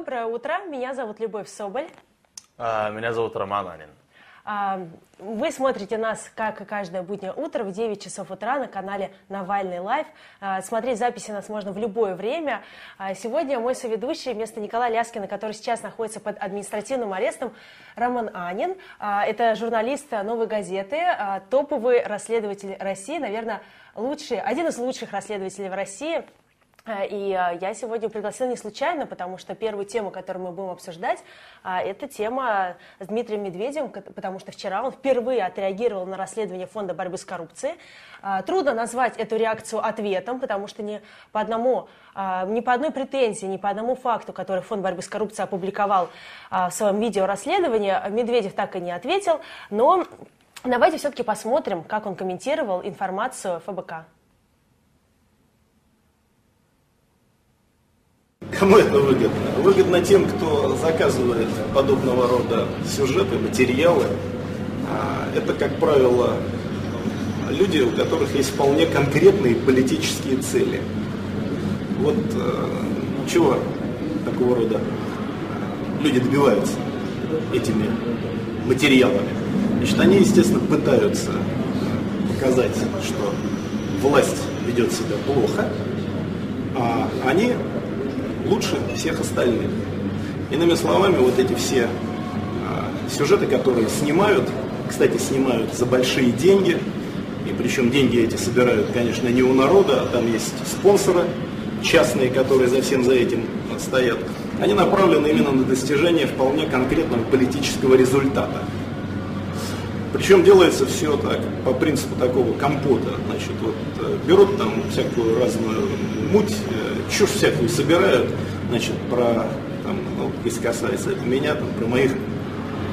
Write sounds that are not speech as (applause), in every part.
Доброе утро. Меня зовут Любовь Соболь. А, меня зовут Роман Анин. А, вы смотрите нас, как и каждое буднее утро, в 9 часов утра на канале Навальный Лайв. А, смотреть записи нас можно в любое время. Сегодня мой соведущий вместо Николая Ляскина, который сейчас находится под административным арестом, Роман Анин. Это журналист «Новой газеты», топовый расследователь России, наверное, лучший, один из лучших расследователей в России – и э, я сегодня пригласила не случайно, потому что первую тему, которую мы будем обсуждать, э, это тема с Дмитрием Медведевым, потому что вчера он впервые отреагировал на расследование Фонда борьбы с коррупцией. Трудно назвать эту реакцию ответом, потому что ни по, одному, ни по одной претензии, ни по одному факту, который Фонд борьбы с коррупцией опубликовал в своем видео расследования, Медведев так и не ответил. Но давайте все-таки посмотрим, как он комментировал информацию ФБК. Кому это выгодно? Выгодно тем, кто заказывает подобного рода сюжеты, материалы. А, это, как правило, люди, у которых есть вполне конкретные политические цели. Вот э, чего такого рода люди добиваются этими материалами. Значит, они, естественно, пытаются показать, что власть ведет себя плохо, а они лучше всех остальных. Иными словами, вот эти все а, сюжеты, которые снимают, кстати, снимают за большие деньги, и причем деньги эти собирают, конечно, не у народа, а там есть спонсоры частные, которые за всем за этим стоят, они направлены именно на достижение вполне конкретного политического результата. Причем делается все так, по принципу такого компота. Значит, вот э, берут там всякую разную муть, э, чушь всякую собирают, значит, про, там, ну, если касается это меня, там, про моих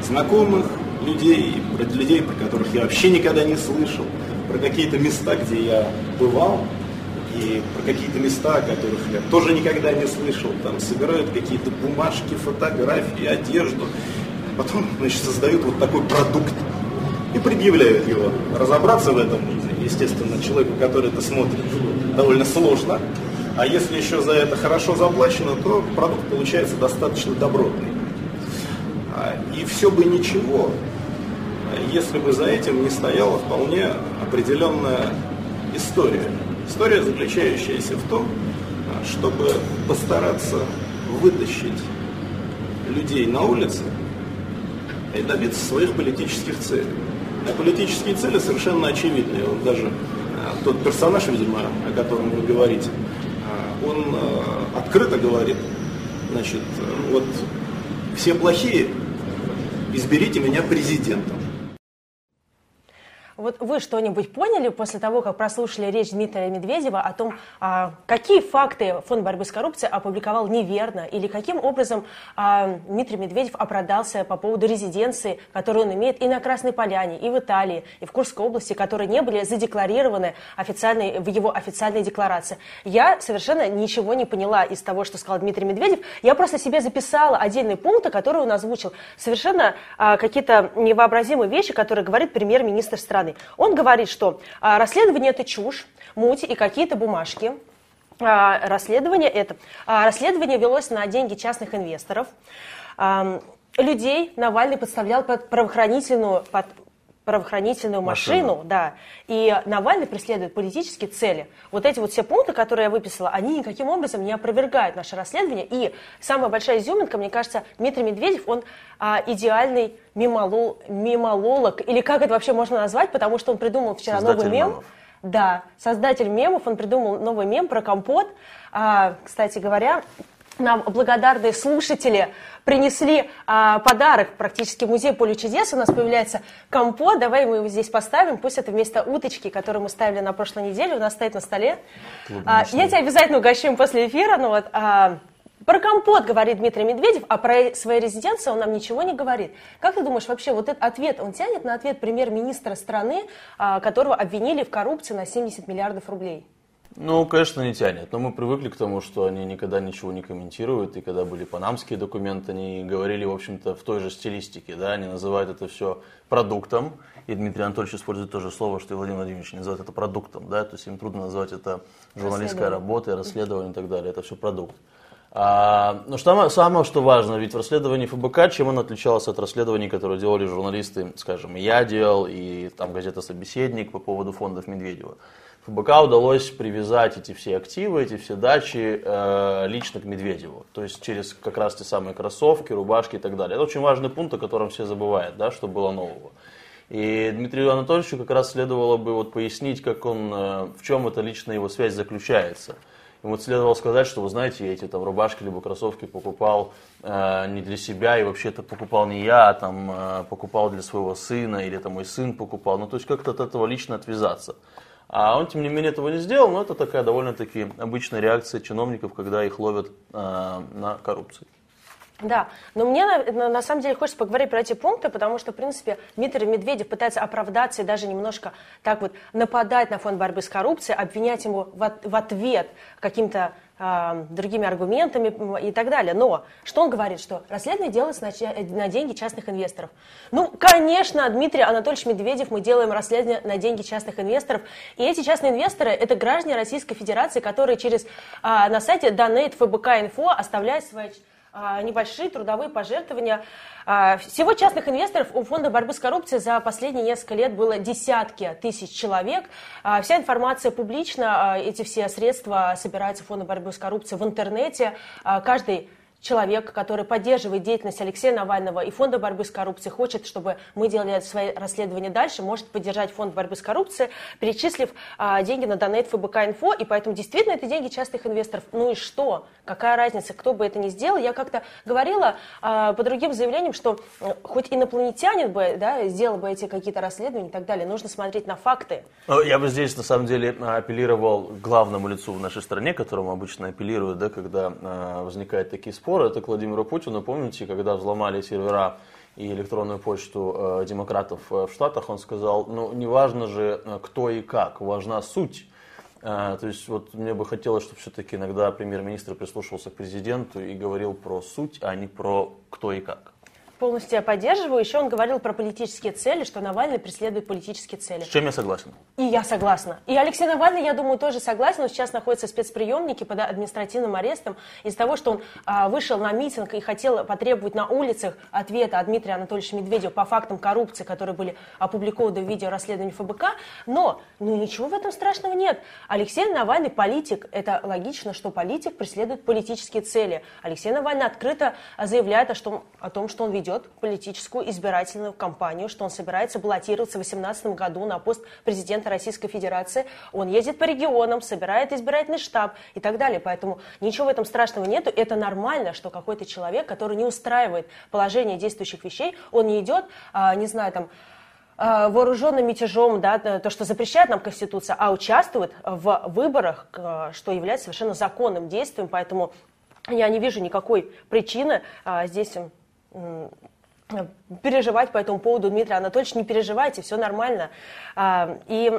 знакомых людей, про людей, про которых я вообще никогда не слышал, про какие-то места, где я бывал, и про какие-то места, о которых я тоже никогда не слышал, там собирают какие-то бумажки, фотографии, одежду, потом, значит, создают вот такой продукт, и предъявляют его. Разобраться в этом, естественно, человеку, который это смотрит, довольно сложно. А если еще за это хорошо заплачено, то продукт получается достаточно добротный. А, и все бы ничего, если бы за этим не стояла вполне определенная история. История, заключающаяся в том, чтобы постараться вытащить людей на улицы и добиться своих политических целей. Политические цели совершенно очевидны. Вот даже а, тот персонаж, видимо, о котором вы говорите, а, он а, открыто говорит, значит, вот все плохие, изберите меня президентом. Вот вы что-нибудь поняли после того, как прослушали речь Дмитрия Медведева о том, а, какие факты Фонд борьбы с коррупцией опубликовал неверно, или каким образом а, Дмитрий Медведев оправдался по поводу резиденции, которую он имеет и на Красной Поляне, и в Италии, и в Курской области, которые не были задекларированы официальной, в его официальной декларации. Я совершенно ничего не поняла из того, что сказал Дмитрий Медведев. Я просто себе записала отдельные пункты, которые он озвучил. Совершенно а, какие-то невообразимые вещи, которые говорит премьер-министр страны стороны. Он говорит, что а, расследование это чушь, муть и какие-то бумажки. А, расследование это а, расследование велось на деньги частных инвесторов. Людей Навальный подставлял под правоохранительную, под правоохранительную машину, машину, да, и Навальный преследует политические цели. Вот эти вот все пункты, которые я выписала, они никаким образом не опровергают наше расследование. И самая большая изюминка, мне кажется, Дмитрий Медведев, он а, идеальный мимолол, мимололог, или как это вообще можно назвать, потому что он придумал вчера Создатель новый мем. Мемов. Да, создатель мемов, он придумал новый мем про компот. А, кстати говоря, нам благодарные слушатели принесли а, подарок практически в музей поле чудес. У нас появляется компот. Давай мы его здесь поставим. Пусть это вместо уточки, которую мы ставили на прошлой неделе, у нас стоит на столе. А, я тебя обязательно угощу после эфира. Но вот, а, про компот говорит Дмитрий Медведев, а про свои резиденции он нам ничего не говорит. Как ты думаешь, вообще вот этот ответ, он тянет на ответ премьер-министра страны, а, которого обвинили в коррупции на 70 миллиардов рублей? Ну, конечно, не тянет. Но мы привыкли к тому, что они никогда ничего не комментируют. И когда были панамские документы, они говорили, в общем-то, в той же стилистике. Да? Они называют это все продуктом. И Дмитрий Анатольевич использует то же слово, что и Владимир Владимирович называет это продуктом. Да? То есть им трудно назвать это журналистская работа, расследование и так далее. Это все продукт. А, но что, самое, что важно, ведь в расследовании ФБК, чем оно отличалось от расследований, которые делали журналисты, скажем, я делал, и там газета «Собеседник» по поводу фондов Медведева. ФБК удалось привязать эти все активы, эти все дачи э, лично к Медведеву. То есть через как раз те самые кроссовки, рубашки и так далее. Это очень важный пункт, о котором все забывают, да, что было нового. И Дмитрию Анатольевичу как раз следовало бы вот пояснить, как он, э, в чем эта личная его связь заключается. Ему следовало сказать, что, вы знаете, я эти там рубашки либо кроссовки покупал э, не для себя, и вообще это покупал не я, а там э, покупал для своего сына, или это мой сын покупал. Ну, то есть как-то от этого лично отвязаться. А он, тем не менее, этого не сделал, но это такая довольно-таки обычная реакция чиновников, когда их ловят э, на коррупции. Да, но мне на, на самом деле хочется поговорить про эти пункты, потому что, в принципе, Дмитрий Медведев пытается оправдаться и даже немножко так вот нападать на фонд борьбы с коррупцией, обвинять ему в, в ответ каким-то другими аргументами и так далее. Но что он говорит, что расследование делается на, на деньги частных инвесторов. Ну, конечно, Дмитрий Анатольевич Медведев, мы делаем расследование на деньги частных инвесторов. И эти частные инвесторы – это граждане Российской Федерации, которые через, э, на сайте Donate ФБК Инфо оставляют свои небольшие трудовые пожертвования. А, всего частных инвесторов у Фонда борьбы с коррупцией за последние несколько лет было десятки тысяч человек. А, вся информация публична, эти все средства собираются Фонда борьбы с коррупцией в интернете. Каждый человек, который поддерживает деятельность Алексея Навального и Фонда борьбы с коррупцией, хочет, чтобы мы делали свои расследования дальше, может поддержать Фонд борьбы с коррупцией, перечислив а, деньги на донейт ФБК Инфо, и поэтому действительно это деньги частных инвесторов. Ну и что? Какая разница, кто бы это ни сделал? Я как-то говорила а, по другим заявлениям, что а, хоть инопланетянин бы да, сделал бы эти какие-то расследования и так далее, нужно смотреть на факты. Ну, я бы здесь на самом деле апеллировал к главному лицу в нашей стране, которому обычно апеллируют, да, когда а, возникают такие споры, спор, это к Владимиру Путину. Помните, когда взломали сервера и электронную почту э, демократов э, в Штатах, он сказал, ну, не важно же, э, кто и как, важна суть. Э, то есть вот мне бы хотелось, чтобы все-таки иногда премьер-министр прислушивался к президенту и говорил про суть, а не про кто и как. Полностью я поддерживаю. Еще он говорил про политические цели, что Навальный преследует политические цели. С чем я согласен? И я согласна. И Алексей Навальный, я думаю, тоже согласен. Он сейчас находится в спецприемнике под административным арестом из-за того, что он а, вышел на митинг и хотел потребовать на улицах ответа от Дмитрия Анатольевича Медведева по фактам коррупции, которые были опубликованы в видео расследования ФБК. Но ну, ничего в этом страшного нет. Алексей Навальный политик. Это логично, что политик преследует политические цели. Алексей Навальный открыто заявляет о, что, о том, что он ведет ведет политическую избирательную кампанию, что он собирается баллотироваться в 2018 году на пост президента Российской Федерации. Он ездит по регионам, собирает избирательный штаб и так далее. Поэтому ничего в этом страшного нету. Это нормально, что какой-то человек, который не устраивает положение действующих вещей, он не идет, а, не знаю, там, а, вооруженным мятежом, да, то, что запрещает нам Конституция, а участвует в выборах, что является совершенно законным действием, поэтому я не вижу никакой причины а, здесь переживать по этому поводу, Дмитрий Анатольевич, не переживайте, все нормально. А, и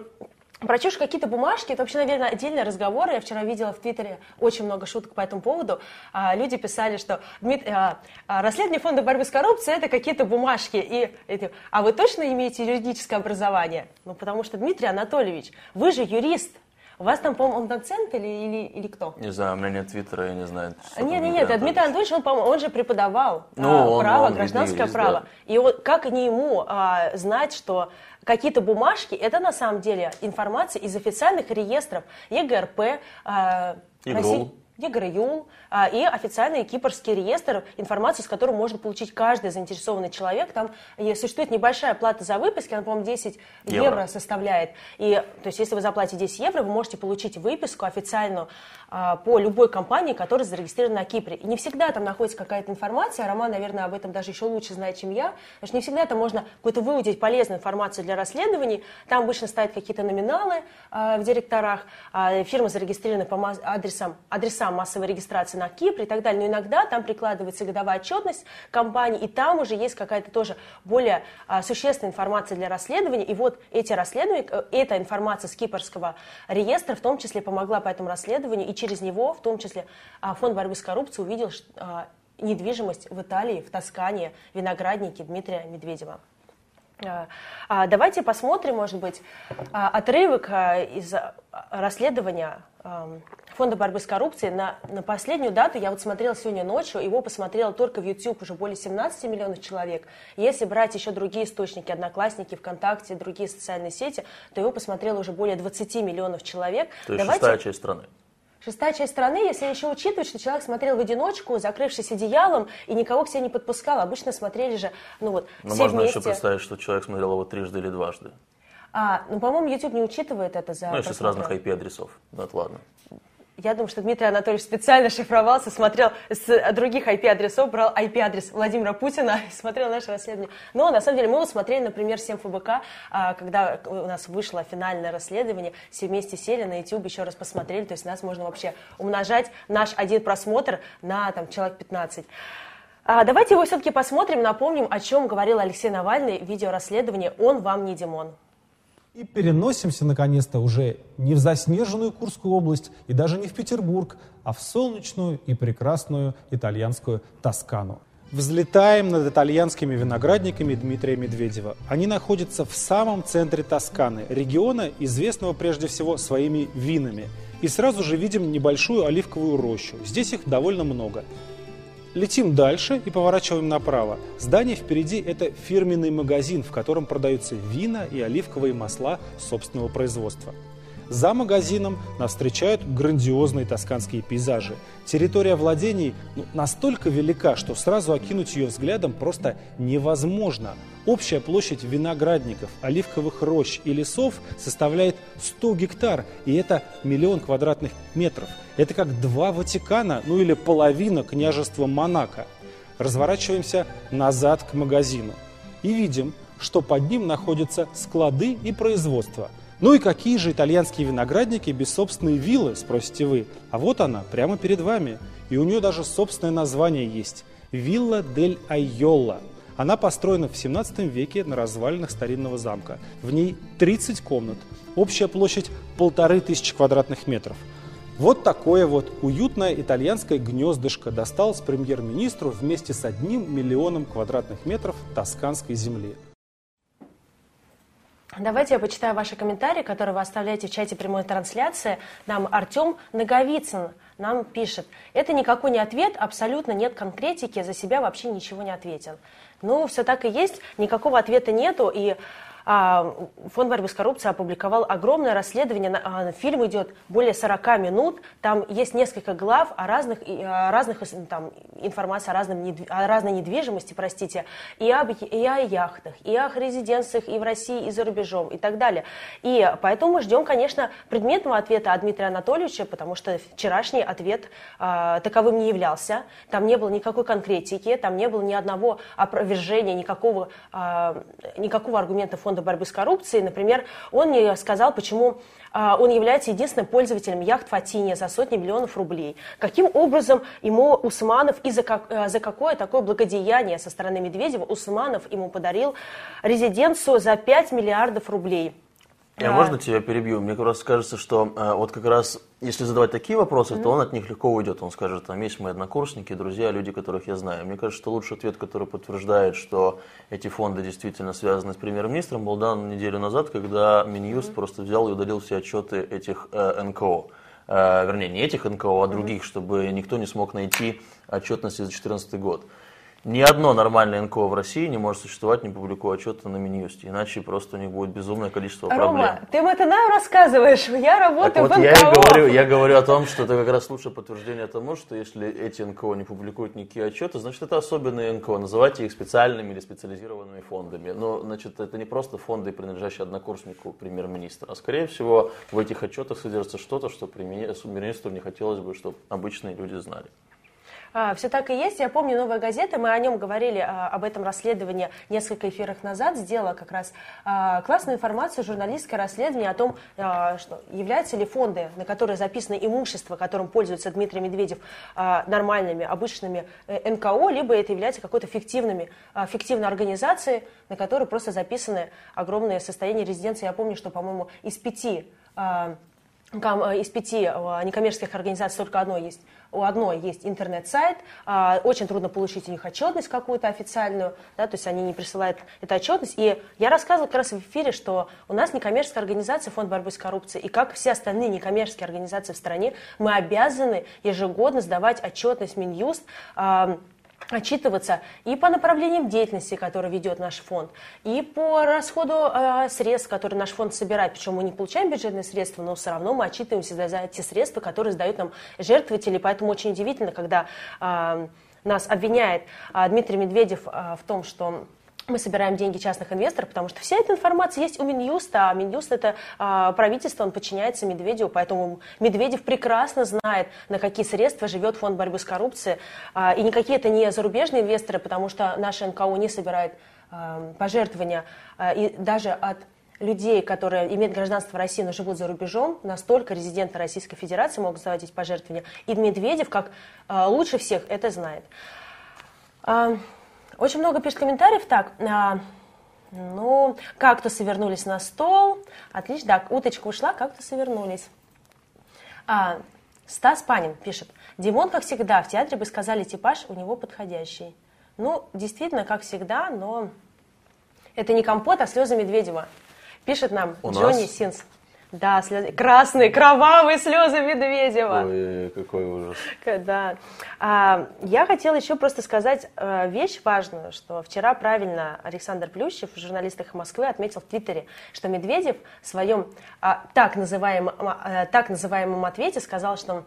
про чушь какие-то бумажки, это вообще, наверное, отдельный разговор. Я вчера видела в Твиттере очень много шуток по этому поводу. А, люди писали, что Дмит... а, расследование фонда борьбы с коррупцией это какие-то бумажки. И, а вы точно имеете юридическое образование? Ну, потому что, Дмитрий Анатольевич, вы же юрист, у вас там, по-моему, он доцент или, или, или кто? Не знаю, у меня нет твиттера, я не знаю. Нет, нет, нет, Дмитрий Анатольевич, он, по-моему, он же преподавал ну, а, он, право, он гражданское юрист, право. Да. И вот как не ему а, знать, что какие-то бумажки, это на самом деле информация из официальных реестров ЕГРП, а, России, ЕГРЮЛ, а, и официальный кипрский реестр, информацию с которым может получить каждый заинтересованный человек. Там существует небольшая плата за выписки, она, по-моему, 10 евро. евро составляет. И, то есть, если вы заплатите 10 евро, вы можете получить выписку официальную а, по любой компании, которая зарегистрирована на Кипре. И не всегда там находится какая-то информация, Роман, наверное, об этом даже еще лучше знает, чем я, потому что не всегда там можно какую-то выудить полезную информацию для расследований. Там обычно стоят какие-то номиналы э, в директорах, э, фирмы зарегистрированы по адресам, адресам массовой регистрации на Кипре и так далее. Но иногда там прикладывается годовая отчетность компании, и там уже есть какая-то тоже более э, существенная информация для расследования. И вот эти расследования, э, эта информация с кипрского реестра в том числе помогла по этому расследованию и через него, в том числе а, Фонд борьбы с коррупцией, увидел а, недвижимость в Италии, в Тоскане, винограднике Дмитрия Медведева. А, а, давайте посмотрим, может быть, а, отрывок из расследования Фонда борьбы с коррупцией на, на последнюю дату, я вот смотрела сегодня ночью, его посмотрела только в YouTube уже более 17 миллионов человек. Если брать еще другие источники, Одноклассники, ВКонтакте, другие социальные сети, то его посмотрело уже более 20 миллионов человек. То есть Давайте... шестая часть страны. Шестая часть страны, если еще учитывать, что человек смотрел в одиночку, закрывшись одеялом, и никого к себе не подпускал. Обычно смотрели же, ну вот, Но все можно вместе. еще представить, что человек смотрел его трижды или дважды. А, ну, по-моему, YouTube не учитывает это за... Ну, если с разных IP-адресов. Ну, это ладно. Я думаю, что Дмитрий Анатольевич специально шифровался, смотрел с других IP-адресов, брал IP-адрес Владимира Путина (laughs) и смотрел наше расследование. Но, на самом деле, мы вот смотрели, например, 7 ФБК, а, когда у нас вышло финальное расследование, все вместе сели на YouTube, еще раз посмотрели, то есть нас можно вообще умножать наш один просмотр на там, человек 15. А, давайте его все-таки посмотрим, напомним, о чем говорил Алексей Навальный в видеорасследовании «Он вам не Димон». И переносимся, наконец-то, уже не в заснеженную Курскую область и даже не в Петербург, а в солнечную и прекрасную итальянскую Тоскану. Взлетаем над итальянскими виноградниками Дмитрия Медведева. Они находятся в самом центре Тосканы, региона, известного прежде всего своими винами. И сразу же видим небольшую оливковую рощу. Здесь их довольно много. Летим дальше и поворачиваем направо. Здание впереди – это фирменный магазин, в котором продаются вина и оливковые масла собственного производства. За магазином нас встречают грандиозные тосканские пейзажи. Территория владений ну, настолько велика, что сразу окинуть ее взглядом просто невозможно. Общая площадь виноградников, оливковых рощ и лесов составляет 100 гектар, и это миллион квадратных метров. Это как два Ватикана, ну или половина княжества Монако. Разворачиваемся назад к магазину и видим, что под ним находятся склады и производство – ну и какие же итальянские виноградники без собственной виллы, спросите вы. А вот она, прямо перед вами. И у нее даже собственное название есть. Вилла дель Айолла. Она построена в 17 веке на развалинах старинного замка. В ней 30 комнат. Общая площадь полторы тысячи квадратных метров. Вот такое вот уютное итальянское гнездышко досталось премьер-министру вместе с одним миллионом квадратных метров тосканской земли. Давайте я почитаю ваши комментарии, которые вы оставляете в чате прямой трансляции. Нам Артем Наговицын нам пишет. Это никакой не ответ, абсолютно нет конкретики, за себя вообще ничего не ответил. Ну, все так и есть, никакого ответа нету, и Фонд борьбы с коррупцией опубликовал огромное расследование. А, фильм идет более 40 минут. Там есть несколько глав о разных, о разных там, информации о, разном, о разной недвижимости, простите, и, об, и о яхтах, и о резиденциях и в России, и за рубежом, и так далее. И поэтому мы ждем, конечно, предметного ответа от Дмитрия Анатольевича, потому что вчерашний ответ э, таковым не являлся. Там не было никакой конкретики, там не было ни одного опровержения, никакого, э, никакого аргумента фонда фонда борьбы с коррупцией, например, он мне сказал, почему а, он является единственным пользователем яхт Фатиния за сотни миллионов рублей. Каким образом ему Усманов и за, как, э, за какое такое благодеяние со стороны Медведева Усманов ему подарил резиденцию за 5 миллиардов рублей? Я, а... можно тебя перебью? Мне как раз кажется, что э, вот как раз если задавать такие вопросы, mm-hmm. то он от них легко уйдет. Он скажет, там есть мои однокурсники, друзья, люди, которых я знаю. Мне кажется, что лучший ответ, который подтверждает, что эти фонды действительно связаны с премьер-министром, был дан неделю назад, когда Минюст mm-hmm. просто взял и удалил все отчеты этих э, НКО. Э, вернее, не этих НКО, а других, mm-hmm. чтобы никто не смог найти отчетности за 2014 год. Ни одно нормальное НКО в России не может существовать, не публикуя отчеты на Минюсте, иначе просто у них будет безумное количество Рома, проблем. ты это нам рассказываешь, я работаю так вот в НКО. Я, и говорю, я говорю о том, что это как раз лучшее подтверждение тому, что если эти НКО не публикуют никакие отчеты, значит это особенные НКО, называйте их специальными или специализированными фондами. Но значит это не просто фонды, принадлежащие однокурснику премьер-министра, а скорее всего в этих отчетах содержится что-то, что премьер-министру не хотелось бы, чтобы обычные люди знали. А, все так и есть. Я помню «Новая газета», мы о нем говорили, а, об этом расследовании несколько эфиров назад, сделала как раз а, классную информацию, журналистское расследование о том, что являются ли фонды, на которые записано имущество, которым пользуется Дмитрий Медведев, нормальными, обычными э, НКО, либо это является какой-то фиктивными, фиктивной организацией, на которой просто записаны огромные состояния резиденции. Я помню, что, по-моему, из пяти из пяти э, некоммерческих организаций только одной есть, у одной есть интернет-сайт, а, очень трудно получить у них отчетность какую-то официальную, да, то есть они не присылают эту отчетность. И я рассказывала как раз в эфире, что у нас некоммерческая организация Фонд борьбы с коррупцией, и как все остальные некоммерческие организации в стране, мы обязаны ежегодно сдавать отчетность Минюст отчитываться и по направлениям деятельности, которые ведет наш фонд, и по расходу э, средств, которые наш фонд собирает. Причем мы не получаем бюджетные средства, но все равно мы отчитываемся за, те средства, которые сдают нам жертвователи. Поэтому очень удивительно, когда э, нас обвиняет э, Дмитрий Медведев э, в том, что мы собираем деньги частных инвесторов, потому что вся эта информация есть у Минюста, а Минюст это а, правительство, он подчиняется Медведеву, поэтому Медведев прекрасно знает, на какие средства живет фонд борьбы с коррупцией, а, и никакие это не зарубежные инвесторы, потому что наши НКО не собирают а, пожертвования, а, и даже от людей, которые имеют гражданство России, но живут за рубежом, настолько резиденты Российской Федерации могут заводить пожертвования. И Медведев, как а, лучше всех, это знает. А, очень много пишет комментариев. Так, а, ну, кактусы вернулись на стол. Отлично, да, уточка ушла, кактусы вернулись. А, Стас Панин пишет. Димон, как всегда, в театре бы сказали, типаж у него подходящий. Ну, действительно, как всегда, но это не компот, а слезы Медведева. Пишет нам у Джонни нас? Синс. Да, слезы, красные, кровавые слезы Медведева. Ой, какой ужас. Да. А, я хотела еще просто сказать а, вещь важную, что вчера правильно Александр Плющев, журналист «Эхо Москвы», отметил в Твиттере, что Медведев в своем а, так, называемом, а, так называемом ответе сказал, что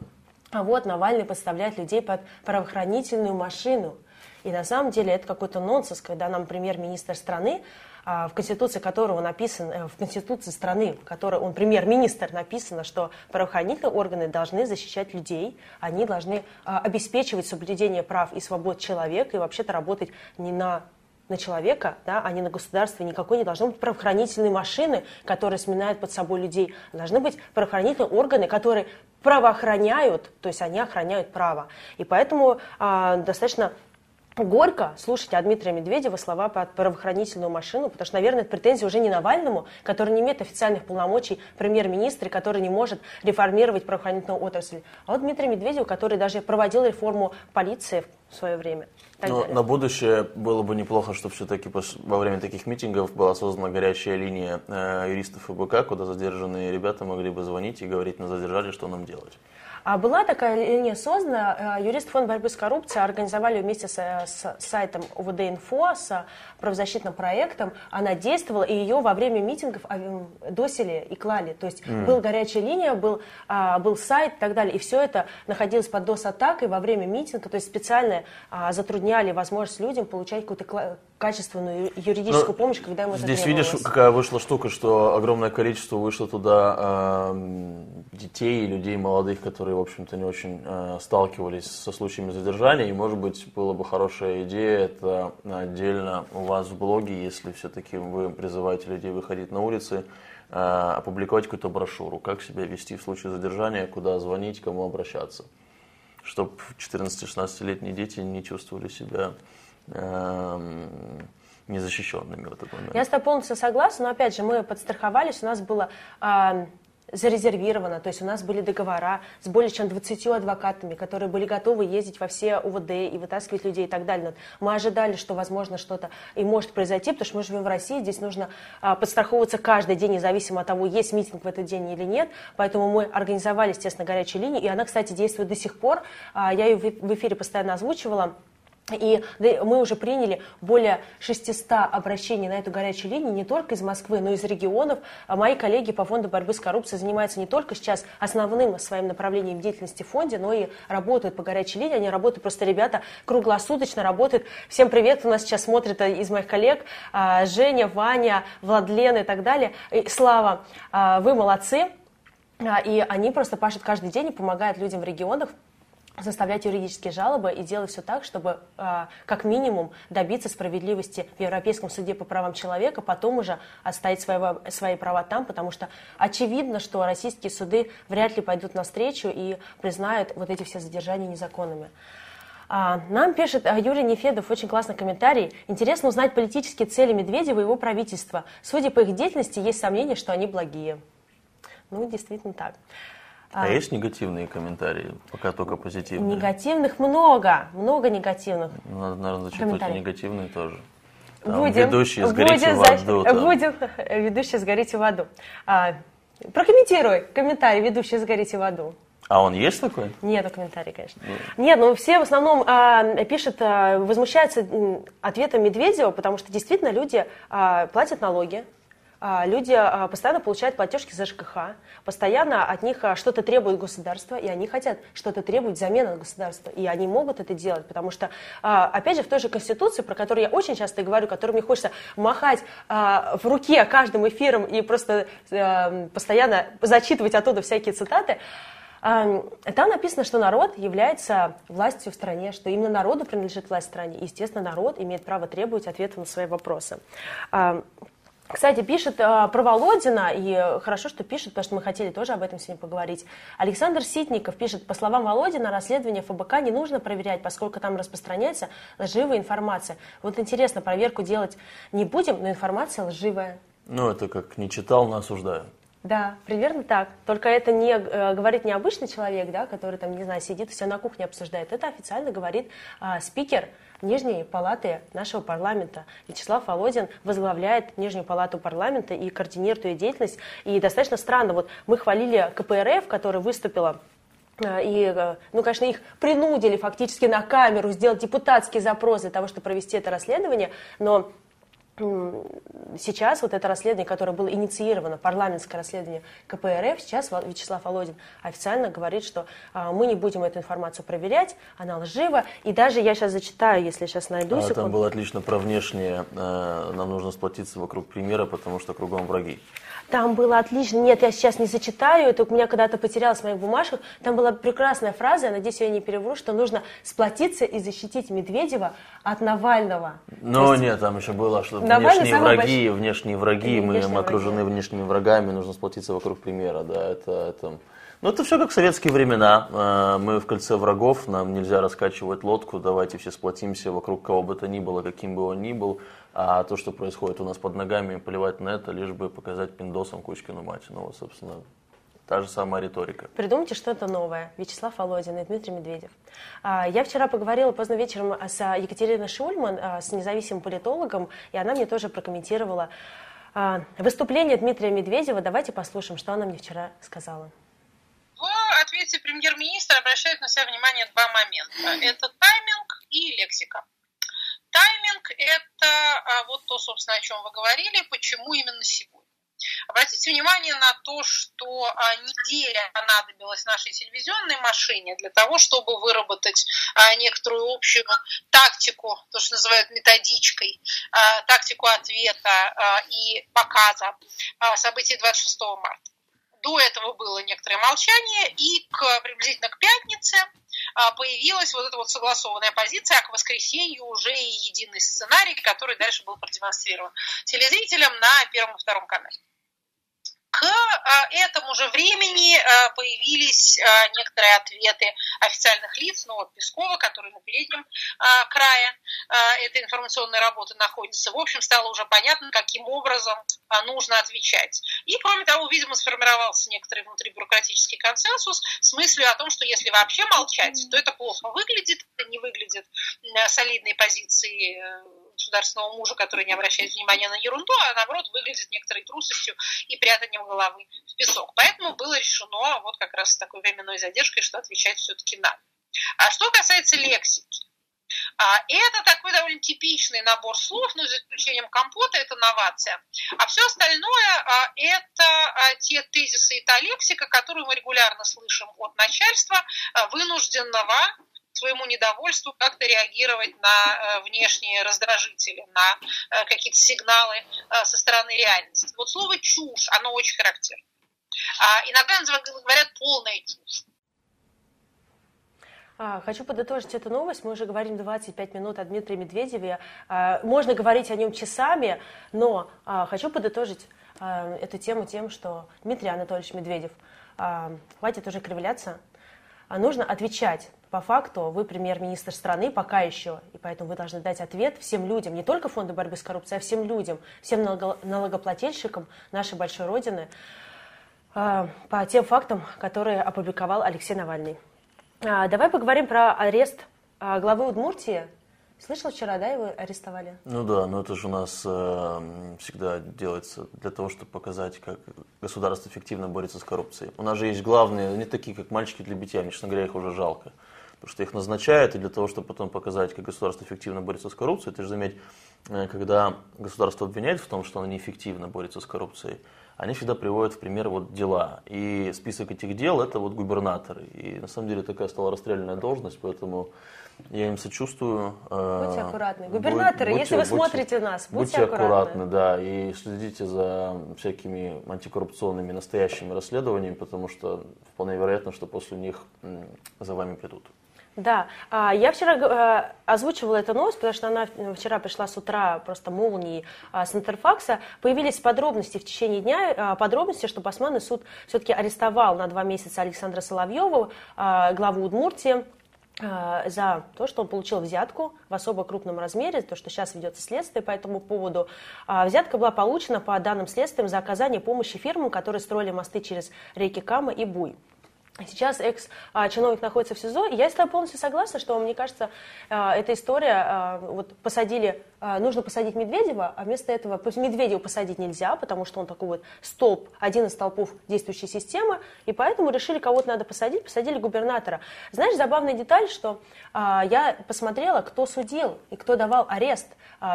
а вот Навальный подставляет людей под правоохранительную машину. И на самом деле это какой-то нонсенс, когда нам премьер-министр страны в Конституции которого написано, э, в Конституции страны, в которой он премьер-министр, написано, что правоохранительные органы должны защищать людей, они должны а, обеспечивать соблюдение прав и свобод человека и вообще-то работать не на на человека, да, а не на государство. Никакой не должно быть правоохранительной машины, которые сминают под собой людей. Должны быть правоохранительные органы, которые правоохраняют, то есть они охраняют право. И поэтому а, достаточно горько слушать от Дмитрия Медведева слова про правоохранительную машину, потому что, наверное, это претензия уже не Навальному, который не имеет официальных полномочий премьер-министра, который не может реформировать правоохранительную отрасль, а вот Дмитрий Медведев, который даже проводил реформу полиции в свое время. Но на будущее было бы неплохо, чтобы все-таки во время таких митингов была создана горячая линия э, юристов ФБК, куда задержанные ребята могли бы звонить и говорить на задержали, что нам делать. А была такая линия создана, э, юрист фонд борьбы с коррупцией организовали вместе с, с сайтом УВД-инфо, с правозащитным проектом, она действовала, и ее во время митингов а, досили и клали. То есть mm. была горячая линия, был, а, был сайт и так далее, и все это находилось под DOS-атакой во время митинга, то есть специально а, затрудняли возможность людям получать какую-то качественную юридическую Но помощь, когда ему это Здесь видишь, какая вышла штука, что огромное количество вышло туда э, детей и людей молодых, которые, в общем-то, не очень э, сталкивались со случаями задержания. И, может быть, была бы хорошая идея это отдельно у вас в блоге, если все-таки вы призываете людей выходить на улицы, э, опубликовать какую-то брошюру, как себя вести в случае задержания, куда звонить, кому обращаться, чтобы 14-16-летние дети не чувствовали себя незащищенными в этот момент. Я с тобой полностью согласна, но опять же мы подстраховались, у нас было э, зарезервировано, то есть у нас были договора с более чем 20 адвокатами, которые были готовы ездить во все УВД и вытаскивать людей и так далее. Мы ожидали, что возможно что-то и может произойти, потому что мы живем в России, здесь нужно а, подстраховываться каждый день, независимо от того, есть митинг в этот день или нет. Поэтому мы организовали, естественно, горячую линию, и она, кстати, действует до сих пор. А, я ее в эфире постоянно озвучивала. И мы уже приняли более 600 обращений на эту горячую линию не только из Москвы, но и из регионов. А мои коллеги по фонду борьбы с коррупцией занимаются не только сейчас основным своим направлением деятельности в фонде, но и работают по горячей линии. Они работают, просто ребята круглосуточно работают. Всем привет, у нас сейчас смотрят из моих коллег а, Женя, Ваня, Владлен и так далее. И Слава, а, вы молодцы. И они просто пашут каждый день и помогают людям в регионах составлять юридические жалобы и делать все так, чтобы э, как минимум добиться справедливости в Европейском суде по правам человека, потом уже отстоять своего, свои права там, потому что очевидно, что российские суды вряд ли пойдут навстречу и признают вот эти все задержания незаконными. А, нам пишет а, Юрий Нефедов очень классный комментарий. Интересно узнать политические цели Медведева и его правительства. Судя по их деятельности, есть сомнения, что они благие. Ну, действительно так. А, а есть негативные комментарии? Пока только позитивные. Негативных много, много негативных. Надо, наверное, зачитывать и негативные тоже. Там будем, ведущие сгорите будем, в аду. Там. Будем, ведущие сгорите в аду. А, прокомментируй комментарий ведущие сгорите в аду. А он есть такой? Нет, комментарий, конечно. Ну. Нет, ну все в основном а, пишут, а, возмущаются ответом Медведева, потому что действительно люди а, платят налоги, люди а, постоянно получают платежки за ЖКХ, постоянно от них а, что-то требует государство, и они хотят что-то требовать взамен от государства, и они могут это делать, потому что, опять же, в той же Конституции, про которую я очень часто говорю, которую мне хочется махать в руке каждым эфиром и просто постоянно зачитывать оттуда всякие цитаты, там написано, что народ является властью в стране, что именно народу принадлежит власть в стране. Естественно, народ имеет право требовать ответов на свои вопросы. Кстати, пишет э, про Володина, и хорошо, что пишет, потому что мы хотели тоже об этом сегодня поговорить. Александр Ситников пишет, по словам Володина, расследование ФБК не нужно проверять, поскольку там распространяется лживая информация. Вот интересно, проверку делать не будем, но информация лживая. Ну, это как не читал, но осуждаю. Да, примерно так. Только это не э, говорит не обычный человек, да, который там, не знаю, сидит и все на кухне обсуждает. Это официально говорит э, спикер Нижней палаты нашего парламента. Вячеслав Володин возглавляет Нижнюю палату парламента и координирует ее деятельность. И достаточно странно, вот мы хвалили КПРФ, которая выступила э, и, э, ну, конечно, их принудили фактически на камеру сделать депутатский запрос для того, чтобы провести это расследование, но сейчас вот это расследование, которое было инициировано, парламентское расследование КПРФ, сейчас Вячеслав Володин официально говорит, что а, мы не будем эту информацию проверять, она лжива. И даже я сейчас зачитаю, если сейчас найду а, секунду. Там было отлично про внешнее, э, нам нужно сплотиться вокруг примера, потому что кругом враги. Там было отлично. Нет, я сейчас не зачитаю, это у меня когда-то потерялось в моих бумажках. Там была прекрасная фраза, я надеюсь, я не перевру, что нужно сплотиться и защитить Медведева от Навального. Но есть... нет, там еще было, что Навальный внешние враги, больш... внешние враги, мы, мы окружены враги. внешними врагами, нужно сплотиться вокруг примера, да, это, это... Ну, это все как в советские времена. Э, мы в кольце врагов, нам нельзя раскачивать лодку, давайте все сплотимся вокруг кого бы то ни было, каким бы он ни был. А то, что происходит у нас под ногами, плевать на это, лишь бы показать пиндосом Кучкину мать. Ну, вот, собственно, та же самая риторика. Придумайте что-то новое. Вячеслав Володин и Дмитрий Медведев. А, я вчера поговорила поздно вечером с Екатериной Шульман, а, с независимым политологом, и она мне тоже прокомментировала а, выступление Дмитрия Медведева. Давайте послушаем, что она мне вчера сказала. В ответе премьер-министр обращает на себя внимание два момента. Это тайминг и лексика. Тайминг – это а, вот то, собственно, о чем вы говорили, почему именно сегодня. Обратите внимание на то, что а, неделя понадобилась нашей телевизионной машине для того, чтобы выработать а, некоторую общую тактику, то, что называют методичкой, тактику ответа и показа событий 26 марта. До этого было некоторое молчание, и к, приблизительно к пятнице появилась вот эта вот согласованная позиция, а к воскресенью уже и единый сценарий, который дальше был продемонстрирован телезрителям на первом и втором канале. К а, этому же времени а, появились а, некоторые ответы официальных лиц, ну вот Пескова, который на переднем крае этой информационной работы находится. В общем, стало уже понятно, каким образом нужно отвечать. И, кроме того, видимо, сформировался некоторый внутрибюрократический консенсус с мыслью о том, что если вообще молчать, то это плохо выглядит, не выглядит солидной позиции э, государственного мужа, который не обращает внимания на ерунду, а наоборот выглядит некоторой трусостью и прятанием головы в песок. Поэтому было решено вот как раз с такой временной задержкой, что отвечать все-таки надо. А что касается лексики, а, это такой довольно типичный набор слов, но за исключением компота это новация. А все остальное а, это а, те тезисы и та лексика, которую мы регулярно слышим от начальства, вынужденного своему недовольству как-то реагировать на э, внешние раздражители, на э, какие-то сигналы э, со стороны реальности. Вот слово «чушь», оно очень характерно. А иногда говорят «полная чушь». А, хочу подытожить эту новость. Мы уже говорим 25 минут о Дмитрии Медведеве. А, можно говорить о нем часами, но хочу подытожить эту тему тем, что Дмитрий Анатольевич Медведев, хватит уже кривляться, нужно отвечать по факту вы премьер-министр страны пока еще, и поэтому вы должны дать ответ всем людям, не только Фонду борьбы с коррупцией, а всем людям, всем налогоплательщикам нашей большой Родины. а, по тем фактам, которые опубликовал Алексей Навальный. А, давай поговорим про арест а, главы Удмуртии. Слышал вчера, да, его арестовали? Ну да, но это же у нас э, всегда делается для того, чтобы показать, как государство эффективно борется с коррупцией. У нас же есть главные, они такие, как мальчики для битья, мне, честно говоря, их уже жалко. Потому что их назначают, и для того, чтобы потом показать, как государство эффективно борется с коррупцией, ты же заметь, э, когда государство обвиняет в том, что оно неэффективно борется с коррупцией, они всегда приводят в пример вот дела. И список этих дел это вот губернаторы. И на самом деле такая стала расстрельная должность, поэтому я им сочувствую. Э, будьте аккуратны. Губернаторы, будьте, если вы будьте, смотрите нас, будьте, будьте аккуратны. аккуратны. да, и следите за всякими антикоррупционными настоящими расследованиями, потому что вполне вероятно, что после них за вами придут. Да, а, я вчера э, озвучивала эту новость, потому что она вчера пришла с утра просто молнией а, с Интерфакса. Появились подробности в течение дня, а, подробности, что Басманный суд все-таки арестовал на два месяца Александра Соловьева, главу Удмуртии, за то, что он получил взятку в особо крупном размере, то, что сейчас ведется следствие по этому поводу. Взятка была получена по данным следствиям за оказание помощи фирмам, которые строили мосты через реки Кама и Буй. Сейчас экс-чиновник находится в СИЗО, и я с тобой полностью согласна, что, мне кажется, а, эта история, а, вот посадили, а, нужно посадить Медведева, а вместо этого Медведева посадить нельзя, потому что он такой вот столб, один из столпов действующей системы, и поэтому решили, кого-то надо посадить, посадили губернатора. Знаешь, забавная деталь, что я посмотрела, кто судил и кто давал арест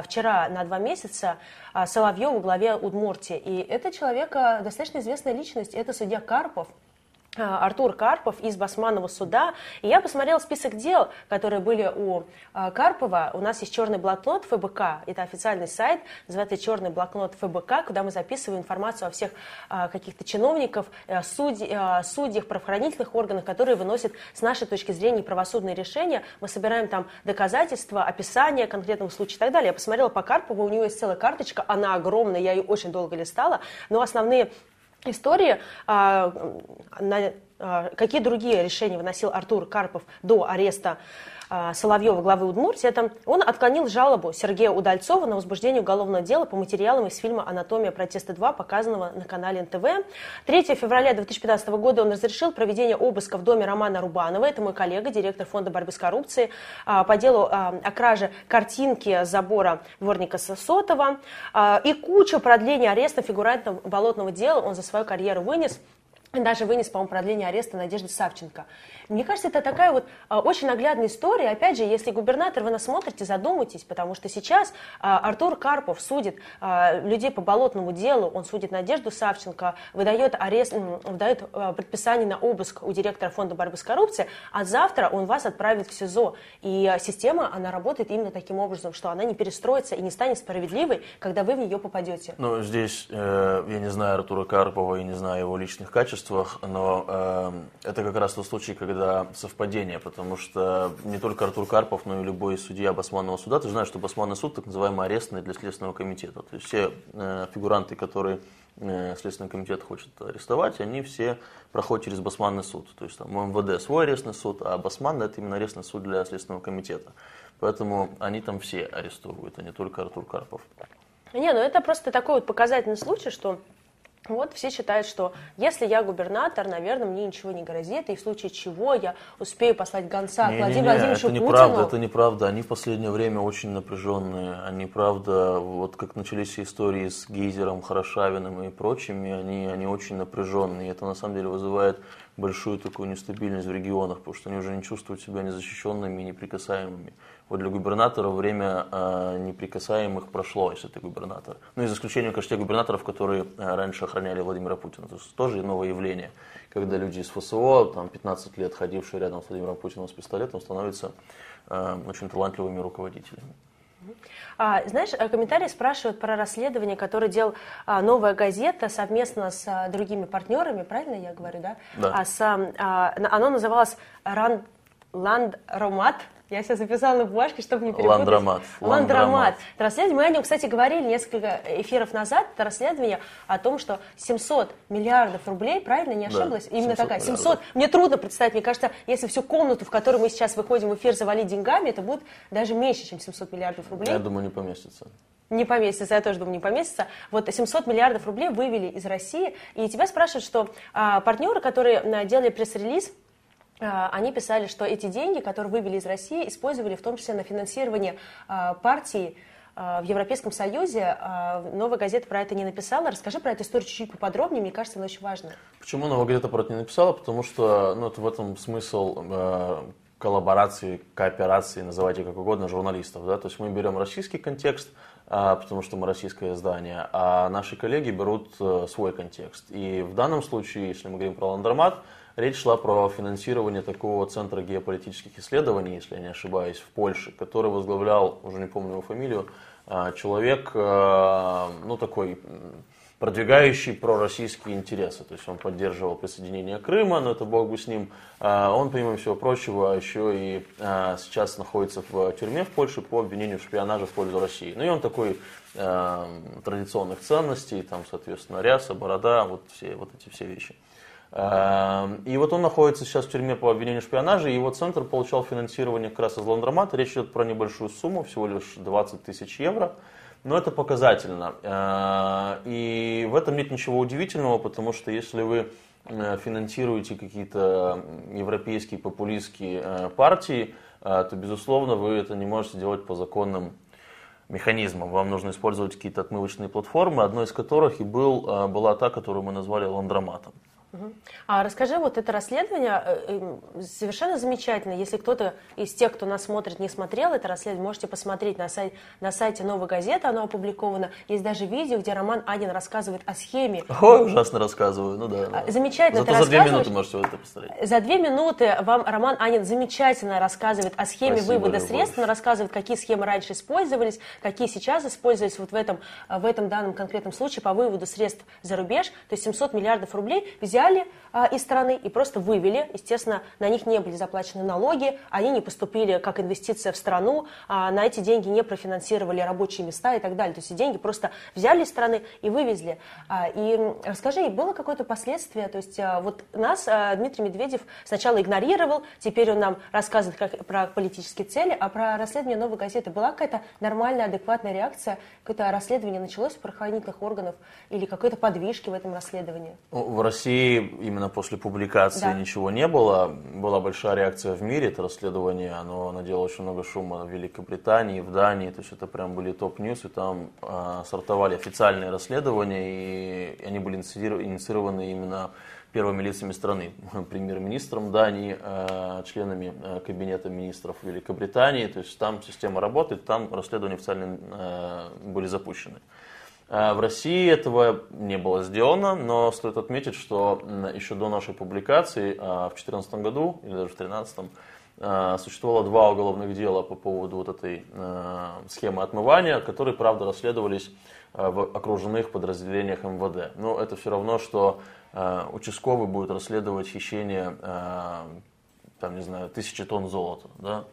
вчера на два месяца Соловьеву главе Удмуртии, и это человек, достаточно известная личность, это судья Карпов, Артур Карпов из Басманного суда. И я посмотрела список дел, которые были у а, Карпова. У нас есть черный блокнот ФБК. Это официальный сайт, называется черный блокнот ФБК, куда мы записываем информацию о всех а, каких-то чиновников, э, судьях, судьях, правоохранительных органах, которые выносят с нашей точки зрения правосудные решения. Мы собираем там доказательства, описание конкретного случая и так далее. Я посмотрела по Карпову, у него есть целая карточка, она огромная, я ее очень долго листала, но основные истории, а, на, а, какие другие решения выносил Артур Карпов до ареста Соловьева, главы Удмуртии, это он отклонил жалобу Сергея Удальцова на возбуждение уголовного дела по материалам из фильма «Анатомия протеста 2», показанного на канале НТВ. 3 февраля 2015 года он разрешил проведение обыска в доме Романа Рубанова, это мой коллега, директор фонда борьбы с коррупцией, а, по делу а, о краже картинки забора дворника Сотова и кучу продления ареста фигурантов болотного дела он за свою карьеру вынес даже вынес, по-моему, продление ареста Надежды Савченко. Мне кажется, это такая вот а, очень наглядная история. Опять же, если губернатор, вы нас смотрите, задумайтесь, потому что сейчас а, Артур Карпов судит а, людей по болотному делу, он судит Надежду Савченко, выдает, арест, выдает предписание на обыск у директора фонда борьбы с коррупцией, а завтра он вас отправит в СИЗО. И система, она работает именно таким образом, что она не перестроится и не станет справедливой, когда вы в нее попадете. Ну, здесь э, я не знаю Артура Карпова и не знаю его личных качествах, но э, это как раз тот случай, когда когда совпадение, потому что не только Артур Карпов, но и любой судья Басманного суда, ты знаешь, что Басманный суд так называемый арестный для Следственного комитета. То есть все э, фигуранты, которые э, Следственный комитет хочет арестовать, они все проходят через Басманный суд. То есть там МВД свой арестный суд, а Басман это именно арестный суд для Следственного комитета. Поэтому они там все арестовывают, а не только Артур Карпов. Не, ну это просто такой вот показательный случай, что вот все считают, что если я губернатор, наверное, мне ничего не грозит, и в случае чего я успею послать гонца не, к Владимиру не, не, Владимировичу это неправда, Это неправда, они в последнее время очень напряженные, они, правда, вот как начались все истории с Гейзером, Хорошавиным и прочими, они, они очень напряженные, это на самом деле вызывает большую такую нестабильность в регионах, потому что они уже не чувствуют себя незащищенными и неприкасаемыми. Вот для губернатора время э, неприкасаемых прошло, если ты губернатор. Ну, и за исключением, конечно, тех губернаторов, которые э, раньше охраняли Владимира Путина. То есть тоже новое явление, когда люди из ФСО, там 15 лет ходившие рядом с Владимиром Путиным с пистолетом, становятся э, очень талантливыми руководителями. А, знаешь, э, комментарии спрашивают про расследование, которое делал а, «Новая газета» совместно с а, другими партнерами, правильно я говорю, да? Да. А, с, а, оно называлось «Ран... «Ландромат», я сейчас записала на бумажке, чтобы не перепутать. Ландромат. Ландромат. Расследование. Мы о нем, кстати, говорили несколько эфиров назад. Это расследование о том, что 700 миллиардов рублей, правильно, не ошиблась? Да, Именно 700 такая. 700. Миллиардов. Мне трудно представить. Мне кажется, если всю комнату, в которой мы сейчас выходим в эфир, завалить деньгами, это будет даже меньше, чем 700 миллиардов рублей. Я думаю, не поместится. Не поместится, я тоже думаю, не поместится. Вот 700 миллиардов рублей вывели из России, и тебя спрашивают, что а, партнеры, которые а, делали пресс-релиз, они писали, что эти деньги, которые вывели из России, использовали в том числе на финансирование а, партии а, в Европейском Союзе. Новая газета про это не написала. Расскажи про эту историю чуть-чуть поподробнее, мне кажется, она очень важна. Почему Новая газета про это не написала? Потому что ну, это в этом смысл коллаборации, кооперации, называйте как угодно, журналистов. Да? То есть мы берем российский контекст, потому что мы российское издание, а наши коллеги берут э, свой контекст. И в данном случае, если мы говорим про ландромат, речь шла про финансирование такого центра геополитических исследований, если я не ошибаюсь, в Польше, который возглавлял, уже не помню его фамилию, а, человек, э, ну такой продвигающий пророссийские интересы. То есть он поддерживал присоединение Крыма, но это бог бы с ним. А, он, помимо всего прочего, еще и а, сейчас находится в тюрьме в Польше по обвинению в шпионаже в пользу России. Ну и он такой а, традиционных ценностей, там, соответственно, ряса, борода, вот, все, вот эти все вещи. И вот он находится сейчас в тюрьме по обвинению в шпионаже, и его центр получал финансирование как раз из ландромата. Речь идет про небольшую сумму, всего лишь 20 тысяч евро. Но это показательно. Э, и в этом нет ничего удивительного, потому что если вы э, финансируете какие-то европейские популистские э, партии, то, безусловно, вы это не можете делать по законным механизмам. Вам нужно использовать какие-то отмывочные платформы, одной из которых и был, была та, которую мы назвали ландроматом. А расскажи, вот это расследование э, э, совершенно замечательно. Если кто-то из тех, кто нас смотрит, не смотрел это расследование, можете посмотреть на, сайт, на сайте «Новой газеты», оно опубликовано. Есть даже видео, где Роман Анин рассказывает о схеме. Ой, ужасно рассказываю, ну да. да. Замечательно Зато за две минуты можете вот это посмотреть. За две минуты вам Роман Анин замечательно рассказывает о схеме Спасибо, вывода любовь. средств, он рассказывает, какие схемы раньше использовались, какие сейчас использовались вот в этом, в этом данном конкретном случае по выводу средств за рубеж. То есть 700 миллиардов рублей взяли из страны и просто вывели. Естественно, на них не были заплачены налоги, они не поступили как инвестиция в страну, а на эти деньги не профинансировали рабочие места и так далее. То есть деньги просто взяли из страны и вывезли. А, и расскажи, было какое-то последствие? То есть а, вот нас а, Дмитрий Медведев сначала игнорировал, теперь он нам рассказывает как, про политические цели, а про расследование новой газеты была какая-то нормальная, адекватная реакция? Какое-то расследование началось у правоохранительных органов или какой-то подвижки в этом расследовании? В России именно после после публикации да. ничего не было. Была большая реакция в мире, это расследование, оно наделало очень много шума в Великобритании, в Дании, то есть это прям были top news, и там э, стартовали официальные расследования, и они были инициированы именно первыми лицами страны, (laughs) премьер-министром Дании, э, членами э, кабинета министров Великобритании, то есть там система работает, там расследования официально э, были запущены. Э, в России этого не было сделано, но стоит отметить, что еще до нашей публикации э, в 2014 году или даже в 2013 э, существовало два уголовных дела по поводу вот этой схемы отмывания, которые, правда, расследовались в окруженных подразделениях МВД. Но это все равно, что участковый будет расследовать хищение там, не знаю, тысячи тонн золота. Да?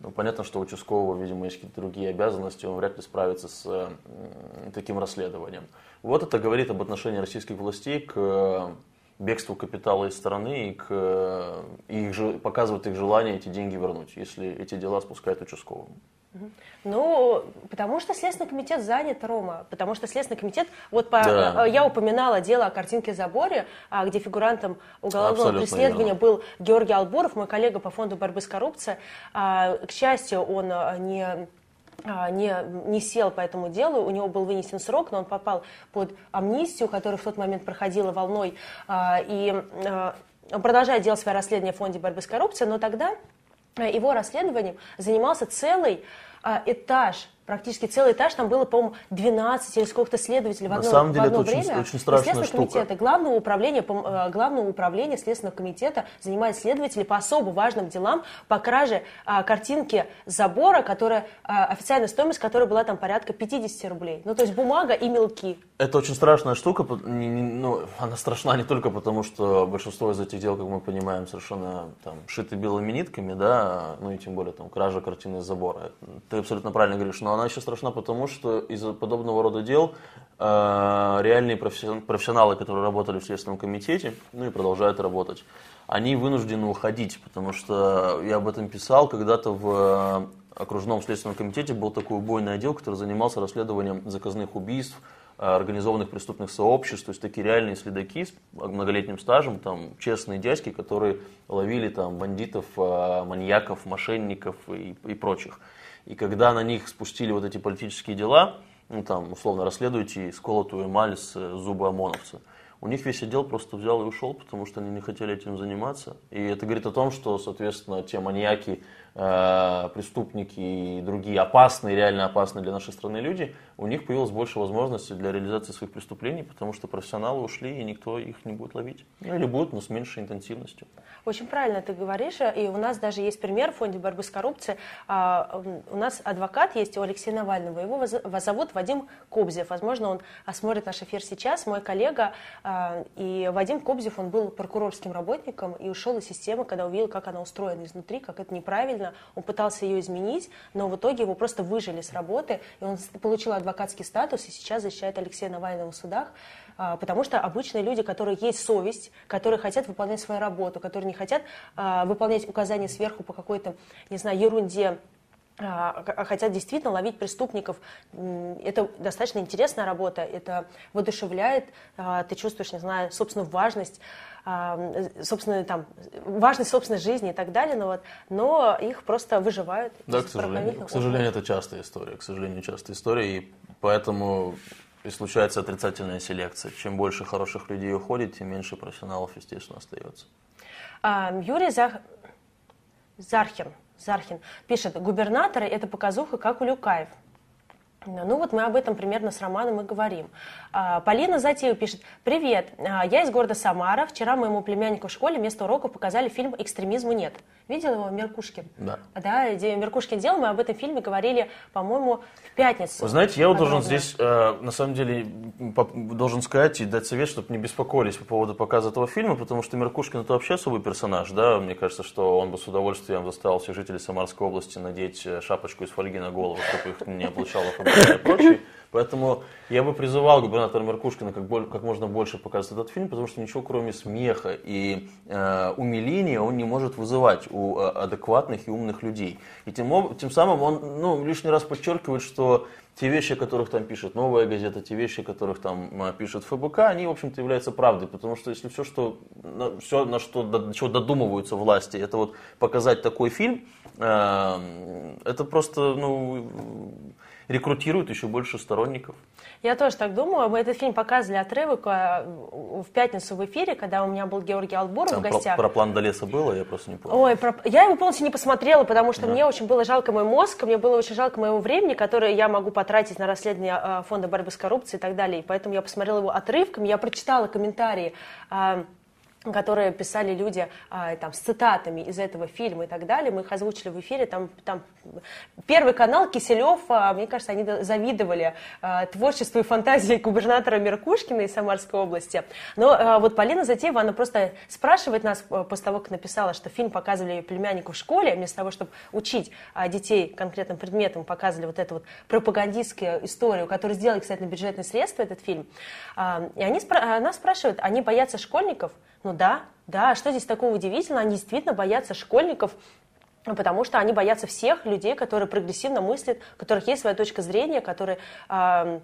Ну, понятно, что у участкового, видимо, есть какие-то другие обязанности, он вряд ли справится с таким расследованием. Вот это говорит об отношении российских властей к бегству капитала из страны и, к, э, и их, показывает их желание эти деньги вернуть, если эти дела спускают участковым. Ну, потому что Следственный комитет занят, Рома. Потому что Следственный комитет, вот по, да. Э, я упоминала дело о картинке заборе, а, где фигурантом уголовного Абсолютно преследования верно. был Георгий Албуров, мой коллега по фонду борьбы с коррупцией. А, к счастью, он э, не не, не сел по этому делу, у него был вынесен срок, но он попал под амнистию, которая в тот момент проходила волной, и продолжает делать свое расследование в фонде борьбы с коррупцией, но тогда его расследованием занимался целый а, этаж практически целый этаж, там было, по-моему, 12 или сколько-то следователей в одно, На самом деле в одно это время. Очень, очень страшная штука. комитета, главного управления, э, главного управления Следственного комитета занимает следователи по особо важным делам по краже а, картинки забора, которая, а, официальная стоимость которой была там порядка 50 рублей. Ну, то есть бумага и мелки. Это очень страшная штука, ну, она страшна не только потому, что большинство из этих дел, как мы понимаем, совершенно там шиты белыми нитками, да, ну и тем более там кража картины забора. Ты абсолютно правильно говоришь, но она еще страшна потому, что из-за подобного рода дел э, реальные профессионалы, которые работали в Следственном комитете, ну и продолжают работать, они вынуждены уходить, потому что я об этом писал когда-то в окружном следственном комитете был такой убойный отдел, который занимался расследованием заказных убийств, э, организованных преступных сообществ, то есть такие реальные следаки с многолетним стажем, там честные дядьки, которые ловили там бандитов, э, маньяков, мошенников и, и прочих. И когда на них спустили вот эти политические дела, ну там условно расследуйте сколотую эмаль с зуба ОМОНовца, у них весь отдел просто взял и ушел, потому что они не хотели этим заниматься. И это говорит о том, что, соответственно, те маньяки, Э, преступники и другие опасные, реально опасные для нашей страны люди, у них появилось больше возможностей для реализации своих преступлений, потому что профессионалы ушли, и никто их не будет ловить. Ну, или будут, но с меньшей интенсивностью. Очень правильно ты говоришь, и у нас даже есть пример в фонде борьбы с коррупцией. А, у нас адвокат есть у Алексея Навального, его зовут Вадим Кобзев. Возможно, он осмотрит наш эфир сейчас, мой коллега. А, и Вадим Кобзев, он был прокурорским работником и ушел из системы, когда увидел, как она устроена изнутри, как это неправильно правильно, он пытался ее изменить, но в итоге его просто выжили с работы, и он получил адвокатский статус и сейчас защищает Алексея Навального в судах, а, потому что обычные люди, которые есть совесть, которые хотят выполнять свою работу, которые не хотят а, выполнять указания сверху по какой-то, не знаю, ерунде, а, хотят действительно ловить преступников. Это достаточно интересная работа, это воодушевляет, ты чувствуешь, не знаю, собственную важность собственную там важность собственной жизни и так далее, но вот, но их просто выживают. Да, к сожалению, к сожалению, это частая история, к сожалению, частая история, и поэтому и случается отрицательная селекция. Чем больше хороших людей уходит, тем меньше профессионалов, естественно, остается. Юрий Зах... Зархин, Зархин пишет, губернаторы – это показуха, как у Люкаев. Ну вот мы об этом примерно с Романом и говорим. А, Полина Затеева пишет. Привет, а, я из города Самара. Вчера моему племяннику в школе вместо урока показали фильм «Экстремизму нет». Видел его Меркушкин? Да. Да, где Меркушкин делал, мы об этом фильме говорили, по-моему, в пятницу. Вы знаете, я вот должен здесь, э, на самом деле, должен сказать и дать совет, чтобы не беспокоились по поводу показа этого фильма, потому что Меркушкин это вообще особый персонаж, да, мне кажется, что он бы с удовольствием заставил всех жителей Самарской области надеть э, шапочку из фольги на голову, чтобы их не облучало (laughs) прочее. Поэтому я бы призывал губернатора Меркушкина как, как можно больше показать этот фильм, потому что ничего кроме смеха и э, умиления он не может вызывать у э, адекватных и умных людей. И тем, тем самым он ну, лишний раз подчеркивает, что те вещи, о которых там пишет новая газета, те вещи, о которых там э, пишет ФБК, они, в общем-то, являются правдой. Потому что если все, что, все на что, до чего додумываются власти, это вот показать такой фильм, э, это просто, ну, рекрутируют еще больше сторонников. Я тоже так думаю. Мы этот фильм показывали отрывок а, в пятницу в эфире, когда у меня был Георгий Албуров в гостях. Про, про план до леса было, я просто не помню. Ой, про... я его полностью не посмотрела, потому что да. мне очень было жалко мой мозг, мне было очень жалко моего времени, которое я могу потратить на расследование а, фонда борьбы с коррупцией и так далее. И поэтому я посмотрела его отрывками, я прочитала комментарии а, которые писали люди а, там, с цитатами из этого фильма и так далее. Мы их озвучили в эфире. Там, там Первый канал Киселев, а, мне кажется, они завидовали а, творчеству и фантазии губернатора Меркушкина из Самарской области. Но вот Полина Затеева, она просто спрашивает нас а, после того, как написала, что фильм показывали ее племяннику в школе, вместо того, чтобы учить детей конкретным предметам, показывали вот эту вот пропагандистскую историю, которую сделали, кстати, на бюджетные средства этот фильм. И они, она спрашивает, они боятся школьников? Ну да, да, что здесь такого удивительного? Они действительно боятся школьников, потому что они боятся всех людей, которые прогрессивно мыслят, у которых есть своя точка зрения, которые э,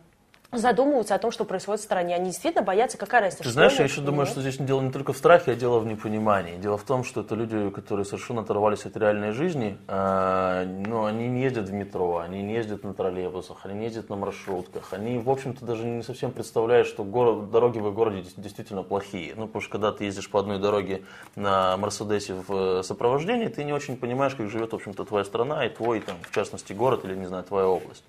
задумываются о том, что происходит в стране. Они действительно боятся, какая разница. Ты знаешь, я еще думаю, что здесь дело не только в страхе, а дело в непонимании. Дело в том, что это люди, которые совершенно оторвались от реальной жизни, э, но они не ездят в метро, они не ездят на троллейбусах, они не ездят на маршрутках. Они, в общем-то, даже не совсем представляют, что город, дороги в их городе действительно плохие. Ну, потому что когда ты ездишь по одной дороге на Мерседесе в сопровождении, ты не очень понимаешь, как живет, в общем-то, твоя страна и твой, там, в частности, город или, не знаю, твоя область.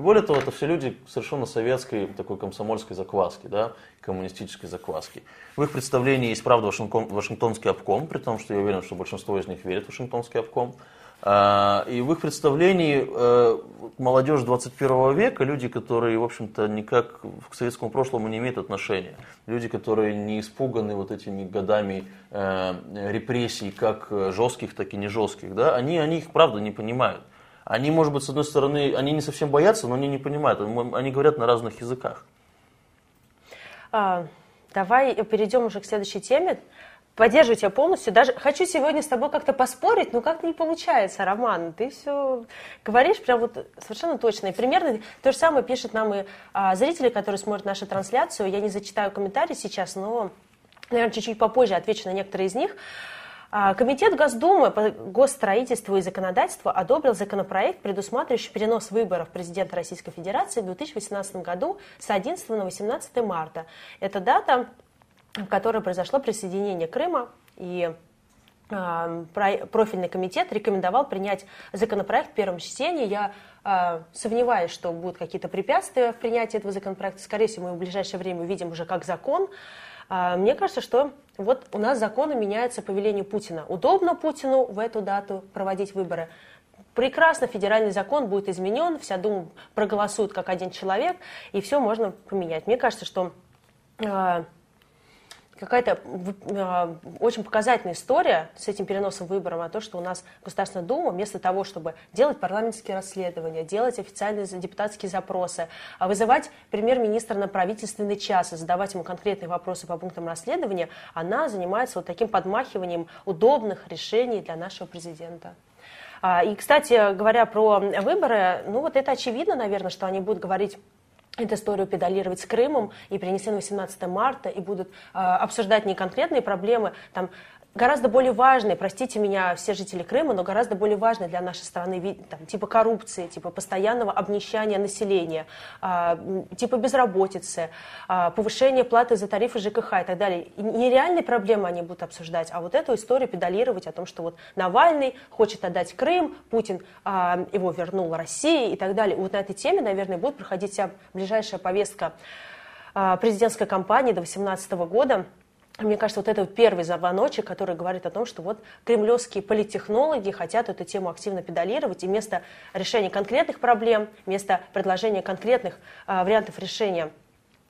И более того, это все люди совершенно советской, такой комсомольской закваски, да, коммунистической закваски. В их представлении есть, правда, Вашингтон, Вашингтонский обком, при том, что я уверен, что большинство из них верит в Вашингтонский обком. А, и в их представлении э, молодежь 21 века, люди, которые, в общем-то, никак к советскому прошлому не имеют отношения, люди, которые не испуганы вот этими годами э, репрессий, как жестких, так и не жестких, да, они, они их, правда, не понимают. Они, может быть, с одной стороны, они не совсем боятся, но они не понимают. Они говорят на разных языках. А, давай перейдем уже к следующей теме. Поддерживаю тебя полностью. Даже хочу сегодня с тобой как-то поспорить, но как-то не получается, Роман. Ты все говоришь прям вот совершенно точно. И примерно то же самое пишут нам и а, зрители, которые смотрят нашу трансляцию. Я не зачитаю комментарии сейчас, но, наверное, чуть-чуть попозже отвечу на некоторые из них. А, Комитет Госдумы по госстроительству и законодательству одобрил законопроект, предусматривающий перенос выборов президента Российской Федерации в 2018 году с 11 на 18 марта. Это дата, в которой произошло присоединение Крыма и а, профильный комитет рекомендовал принять законопроект в первом чтении. Я э, сомневаюсь, что будут какие-то препятствия в принятии этого законопроекта. Скорее всего, мы в ближайшее время увидим уже как закон. Э, мне кажется, что вот у нас законы меняются по велению Путина. Удобно Путину в эту дату проводить выборы. Прекрасно, федеральный закон будет изменен, вся Дума проголосует как один человек, и все можно поменять. Мне кажется, что э, какая-то э, очень показательная история с этим переносом выборов, а то, что у нас Государственная Дума вместо того, чтобы делать парламентские расследования, делать официальные депутатские запросы, а вызывать премьер-министра на правительственный час и задавать ему конкретные вопросы по пунктам расследования, она занимается вот таким подмахиванием удобных решений для нашего президента. А, и, кстати, говоря про выборы, ну вот это очевидно, наверное, что они будут говорить эту историю педалировать с Крымом и принесли на 18 марта и будут э, обсуждать не конкретные проблемы, там, гораздо более важные, простите меня, все жители Крыма, но гораздо более важные для нашей страны, там, типа коррупции, типа постоянного обнищания населения, а, типа безработицы, а, повышения платы за тарифы ЖКХ и так далее. Нереальные проблемы они будут обсуждать, а вот эту историю педалировать о том, что вот Навальный хочет отдать Крым, Путин а, его вернул России и так далее. Вот на этой теме, наверное, будет проходить ближайшая повестка президентской кампании до 2018 года. Мне кажется, вот это первый звоночек, который говорит о том, что вот кремлевские политтехнологи хотят эту тему активно педалировать, и вместо решения конкретных проблем, вместо предложения конкретных а, вариантов решения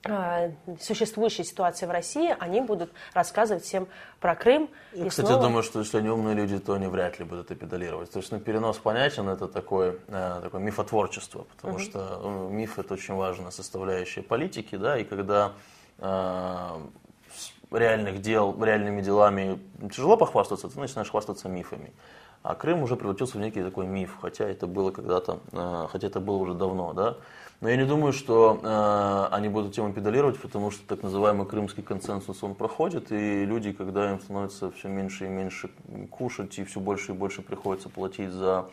а, существующей ситуации в России, они будут рассказывать всем про Крым. Я, и кстати, снова... думаю, что если они умные люди, то они вряд ли будут это педалировать. То есть, ну, перенос понятен, это такое, э, такое мифотворчество, потому угу. что ну, миф – это очень важная составляющая политики, да, и когда э, реальных дел, реальными делами тяжело похвастаться, ты начинаешь хвастаться мифами. А Крым уже превратился в некий такой миф, хотя это было когда-то, э, хотя это было уже давно, да. Но я не думаю, что э, они будут тему педалировать, потому что так называемый крымский консенсус, он проходит, и люди, когда им становится все меньше и меньше кушать, и все больше и больше приходится платить за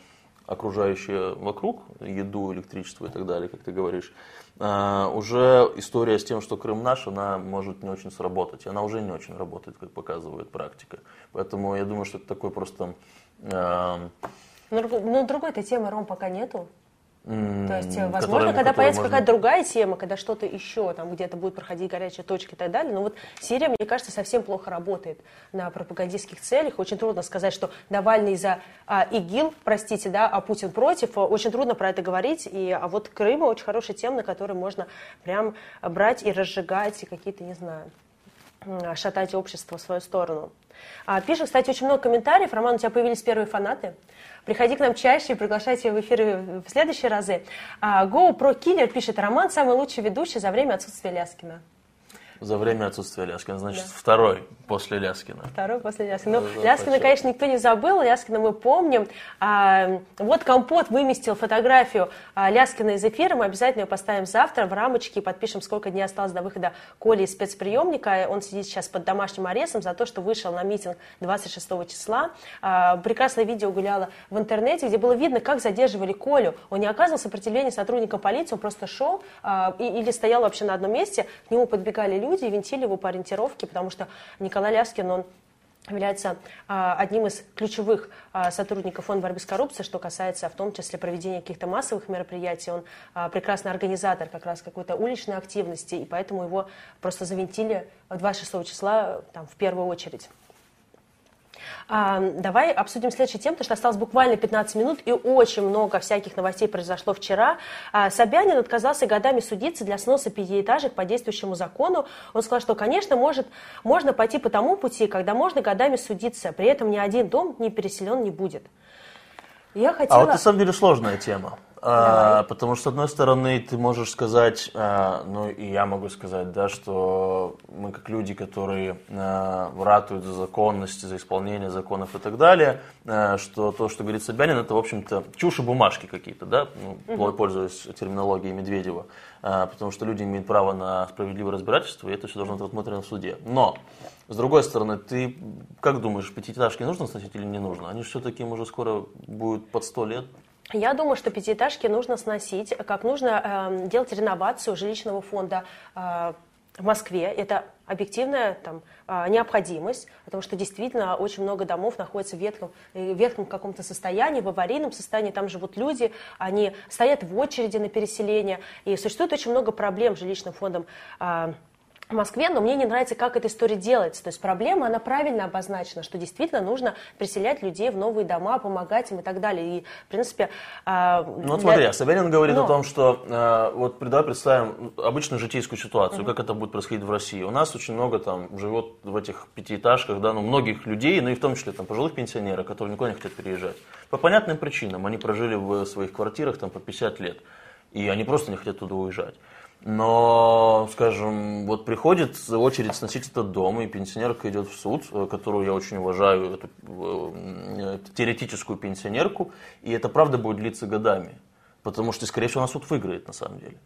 окружающее вокруг, еду, электричество и так далее, как ты говоришь, а, уже история с тем, что Крым наш, она может не очень сработать. Она уже не очень работает, как показывает практика. Поэтому я думаю, что это такой просто... Э... Но, но другой этой темы, Ром, пока нету. То есть, возможно, когда появится можно... какая-то другая тема, когда что-то еще, там где-то будет проходить горячая точка и так далее. Но вот Сирия, мне кажется, совсем плохо работает на пропагандистских целях. Очень трудно сказать, что Навальный за а, ИГИЛ, простите, да, а Путин против. Очень трудно про это говорить. И, а вот Крым очень хорошая тема, на которой можно прям брать и разжигать какие-то, не знаю, шатать общество в свою сторону. А, пишут, кстати, очень много комментариев. Роман, у тебя появились первые фанаты. Приходи к нам чаще и приглашайте в эфиры в следующие разы. А, Go Pro Killer пишет, Роман самый лучший ведущий за время отсутствия Ляскина. За время отсутствия Ляскина. Значит, да. второй после Ляскина. Второй после Ляскина. Ну, да, Ляскина, почему? конечно, никто не забыл. Ляскина мы помним. А, вот Компот выместил фотографию а, Ляскина из эфира. Мы обязательно ее поставим завтра в рамочке и подпишем, сколько дней осталось до выхода Коли из спецприемника. Он сидит сейчас под домашним арестом за то, что вышел на митинг 26 числа. А, прекрасное видео гуляло в интернете, где было видно, как задерживали Колю. Он не оказывал сопротивления сотрудникам полиции, он просто шел а, и, или стоял вообще на одном месте. К нему подбегали люди люди винтили его по ориентировке, потому что Николай Ляскин, он является а, одним из ключевых а, сотрудников Фонда борьбы с коррупцией, что касается в том числе проведения каких-то массовых мероприятий. Он а, прекрасный организатор как раз какой-то уличной активности, и поэтому его просто завинтили 26 числа там, в первую очередь. А, давай обсудим следующую тему, потому что осталось буквально 15 минут, и очень много всяких новостей произошло вчера. А, Собянин отказался годами судиться для сноса пятиэтажек по действующему закону. Он сказал, что, конечно, может, можно пойти по тому пути, когда можно годами судиться, при этом ни один дом не переселен не будет. Я хотела... А вот на самом деле сложная тема. А, потому что, с одной стороны, ты можешь сказать, а, ну и я могу сказать, да, что мы как люди, которые а, ратуют за законность, за исполнение законов и так далее, а, что то, что говорит Собянин, это, в общем-то, чушь и бумажки какие-то, да, ну, угу. пользуясь терминологией Медведева, а, потому что люди имеют право на справедливое разбирательство, и это все должно быть рассмотрено в суде. Но с другой стороны, ты как думаешь, пятиэтажки нужно сносить или не нужно? Они все-таки уже скоро будут под сто лет. Я думаю, что пятиэтажки нужно сносить, как нужно э, делать реновацию жилищного фонда э, в Москве. Это объективная там, э, необходимость, потому что действительно очень много домов находится в ветхом, э, в ветхом каком-то состоянии, в аварийном состоянии. Там живут люди, они стоят в очереди на переселение. И существует очень много проблем с жилищным фондом э, в Москве, но мне не нравится, как эта история делается. То есть проблема, она правильно обозначена, что действительно нужно переселять людей в новые дома, помогать им и так далее. И, в принципе... Э, ну вот для... смотри, а Собянин говорит но... о том, что э, вот давай представим обычную житейскую ситуацию, угу. как это будет происходить в России. У нас очень много там живет в этих пятиэтажках, да, ну, многих людей, ну и в том числе там пожилых пенсионеров, которые никуда не хотят переезжать. По понятным причинам. Они прожили в своих квартирах там по 50 лет. И они просто не хотят туда уезжать. Но, скажем, вот приходит очередь сносить этот дом, и пенсионерка идет в суд, э, которую я очень уважаю, эту, э, эту теоретическую пенсионерку, и это правда будет длиться годами. Потому что, скорее всего, она суд выиграет на самом деле.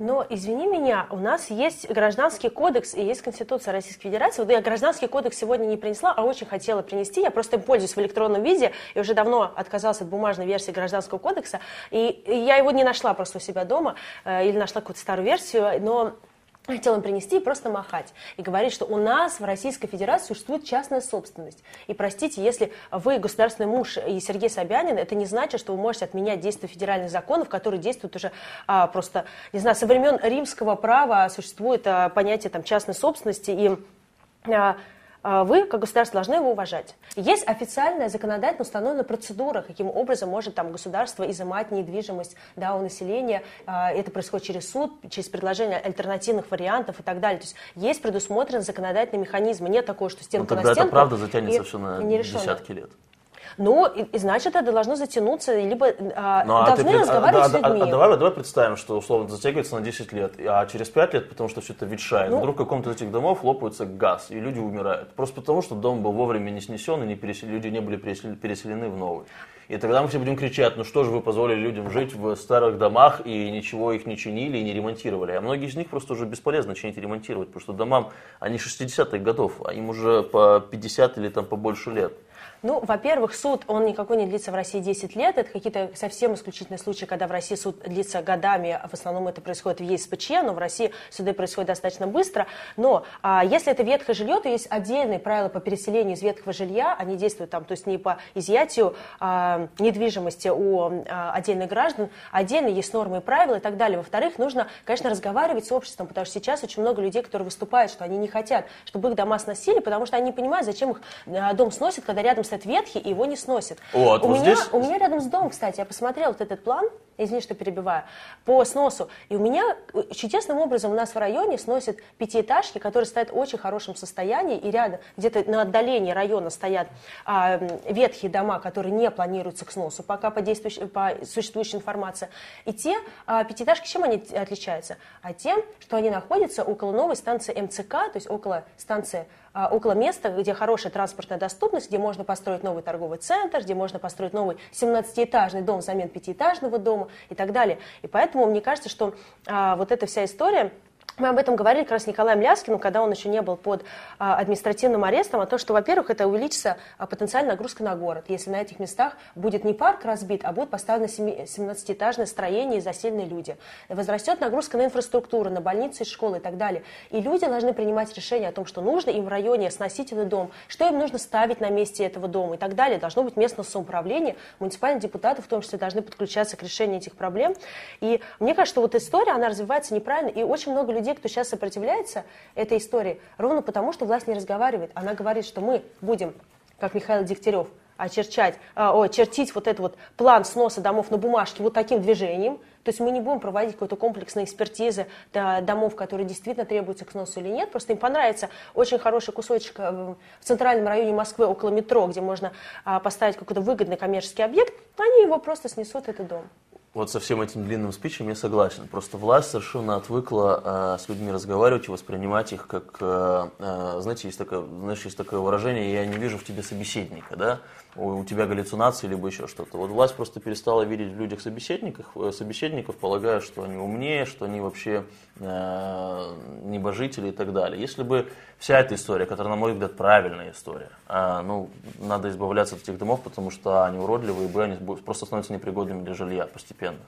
Но, извини меня, у нас есть гражданский кодекс и есть Конституция Российской Федерации. Вот я гражданский кодекс сегодня не принесла, а очень хотела принести. Я просто им пользуюсь в электронном виде и уже давно отказалась от бумажной версии гражданского кодекса. И я его не нашла просто у себя дома э, или нашла какую-то старую версию, но хотел им принести и просто махать. И говорить, что у нас в Российской Федерации существует частная собственность. И простите, если вы государственный муж и Сергей Собянин, это не значит, что вы можете отменять действия федеральных законов, которые действуют уже а, просто, не знаю, со времен римского права существует а, понятие там, частной собственности и а, вы, как государство, должны его уважать. Есть официальная законодательно установленная процедура, каким образом может там, государство изымать недвижимость да, у населения. А, это происходит через суд, через предложение альтернативных вариантов и так далее. То есть есть предусмотрены законодательные механизмы. Нет такого, что стенка ну, тогда на стенку. это правда затянется все на десятки лет. Ну, и, и значит, это должно затянуться, либо а, ну, должны а ты, разговаривать а, с людьми. А, а, а давай, давай представим, что условно затягивается на 10 лет, а через 5 лет, потому что все это ветшает, ну, вдруг в каком-то из этих домов лопается газ, и люди умирают. Просто потому, что дом был вовремя не снесен, и не пересел, люди не были переселены в новый. И тогда мы все будем кричать, ну что же вы позволили людям жить в старых домах и ничего их не чинили и не ремонтировали. А многие из них просто уже бесполезно чинить и ремонтировать, потому что домам, они 60-х годов, а им уже по 50 или там побольше лет. Ну, во-первых, суд, он никакой не длится в России 10 лет. Это какие-то совсем исключительные случаи, когда в России суд длится годами. В основном это происходит в ЕСПЧ, но в России суды происходят достаточно быстро. Но а, если это ветхое жилье, то есть отдельные правила по переселению из ветхого жилья. Они действуют там, то есть не по изъятию а, недвижимости у а, отдельных граждан. Отдельно есть нормы и правила и так далее. Во-вторых, нужно, конечно, разговаривать с обществом, потому что сейчас очень много людей, которые выступают, что они не хотят, чтобы их дома сносили, потому что они не понимают, зачем их а, дом сносит, когда рядом стоит ветхий, и его не сносит. Вот, у, вот меня, здесь... у меня рядом с домом, кстати, я посмотрела вот этот план, извини, что перебиваю, по сносу. И у меня чудесным образом у нас в районе сносят пятиэтажки, которые стоят в очень хорошем состоянии, и рядом, где-то на отдалении района стоят а, ветхие дома, которые не планируются к сносу, пока по, действующей, по существующей информации. И те а, пятиэтажки, чем они отличаются? А тем, что они находятся около новой станции МЦК, то есть около станции около места, где хорошая транспортная доступность, где можно построить новый торговый центр, где можно построить новый 17-этажный дом взамен пятиэтажного дома и так далее. И поэтому мне кажется, что а, вот эта вся история мы об этом говорили как раз с Николаем Ляскиным, когда он еще не был под а, административным арестом, о том, что, во-первых, это увеличится а, потенциальная нагрузка на город, если на этих местах будет не парк разбит, а будет поставлено 17-этажное строение и заселенные люди. Возрастет нагрузка на инфраструктуру, на больницы, школы и так далее. И люди должны принимать решение о том, что нужно им в районе сносить этот дом, что им нужно ставить на месте этого дома и так далее. Должно быть местное самоуправление, муниципальные депутаты в том числе должны подключаться к решению этих проблем. И мне кажется, что вот история, она развивается неправильно, и очень много людей людей, кто сейчас сопротивляется этой истории, ровно потому, что власть не разговаривает. Она говорит, что мы будем, как Михаил Дегтярев, очерчать, а, о, чертить вот этот вот план сноса домов на бумажке вот таким движением. То есть мы не будем проводить какой-то комплексной экспертизы домов, которые действительно требуются к сносу или нет. Просто им понравится очень хороший кусочек э, в центральном районе Москвы около метро, где можно а, поставить какой-то выгодный коммерческий объект. Они его просто снесут, этот дом. Вот со всем этим длинным спичем я согласен. Просто власть совершенно отвыкла э, с людьми разговаривать и воспринимать их как, э, э, знаете, есть такое, знаешь, есть такое выражение, я не вижу в тебе собеседника, да, у, тебя галлюцинации либо еще что-то. Вот власть просто перестала видеть в людях собеседников, э, собеседников, полагая, что они умнее, что они вообще э, небожители и так далее. Если бы вся эта история, которая, на мой взгляд, правильная история, э, ну, надо избавляться от этих домов, потому что они уродливые, и, они просто становятся непригодными для жилья постепенно.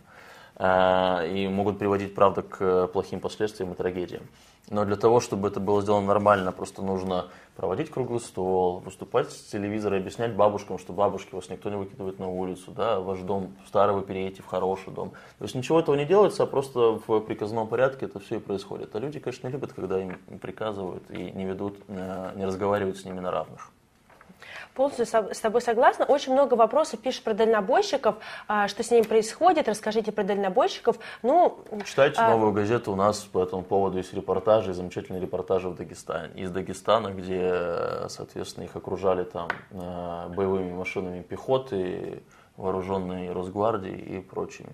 Э, и могут приводить, правда, к плохим последствиям и трагедиям. Но для того, чтобы это было сделано нормально, просто нужно проводить круглый стол, выступать с телевизора, объяснять бабушкам, что бабушки вас никто не выкидывает на улицу, да, ваш дом старый вы переедете в хороший дом. То есть ничего этого не делается, а просто в приказном порядке это все и происходит. А люди, конечно, не любят, когда им приказывают и не ведут, э, не разговаривают с ними на равных. Полностью с тобой согласна. Очень много вопросов пишут про дальнобойщиков, а, что с ними происходит. Расскажите про дальнобойщиков. Ну, Читайте а... новую газету. У нас по этому поводу есть репортажи, замечательные репортажи в Дагестане. Из Дагестана, где, соответственно, их окружали там э, боевыми машинами пехоты, вооруженной Росгвардией и прочими.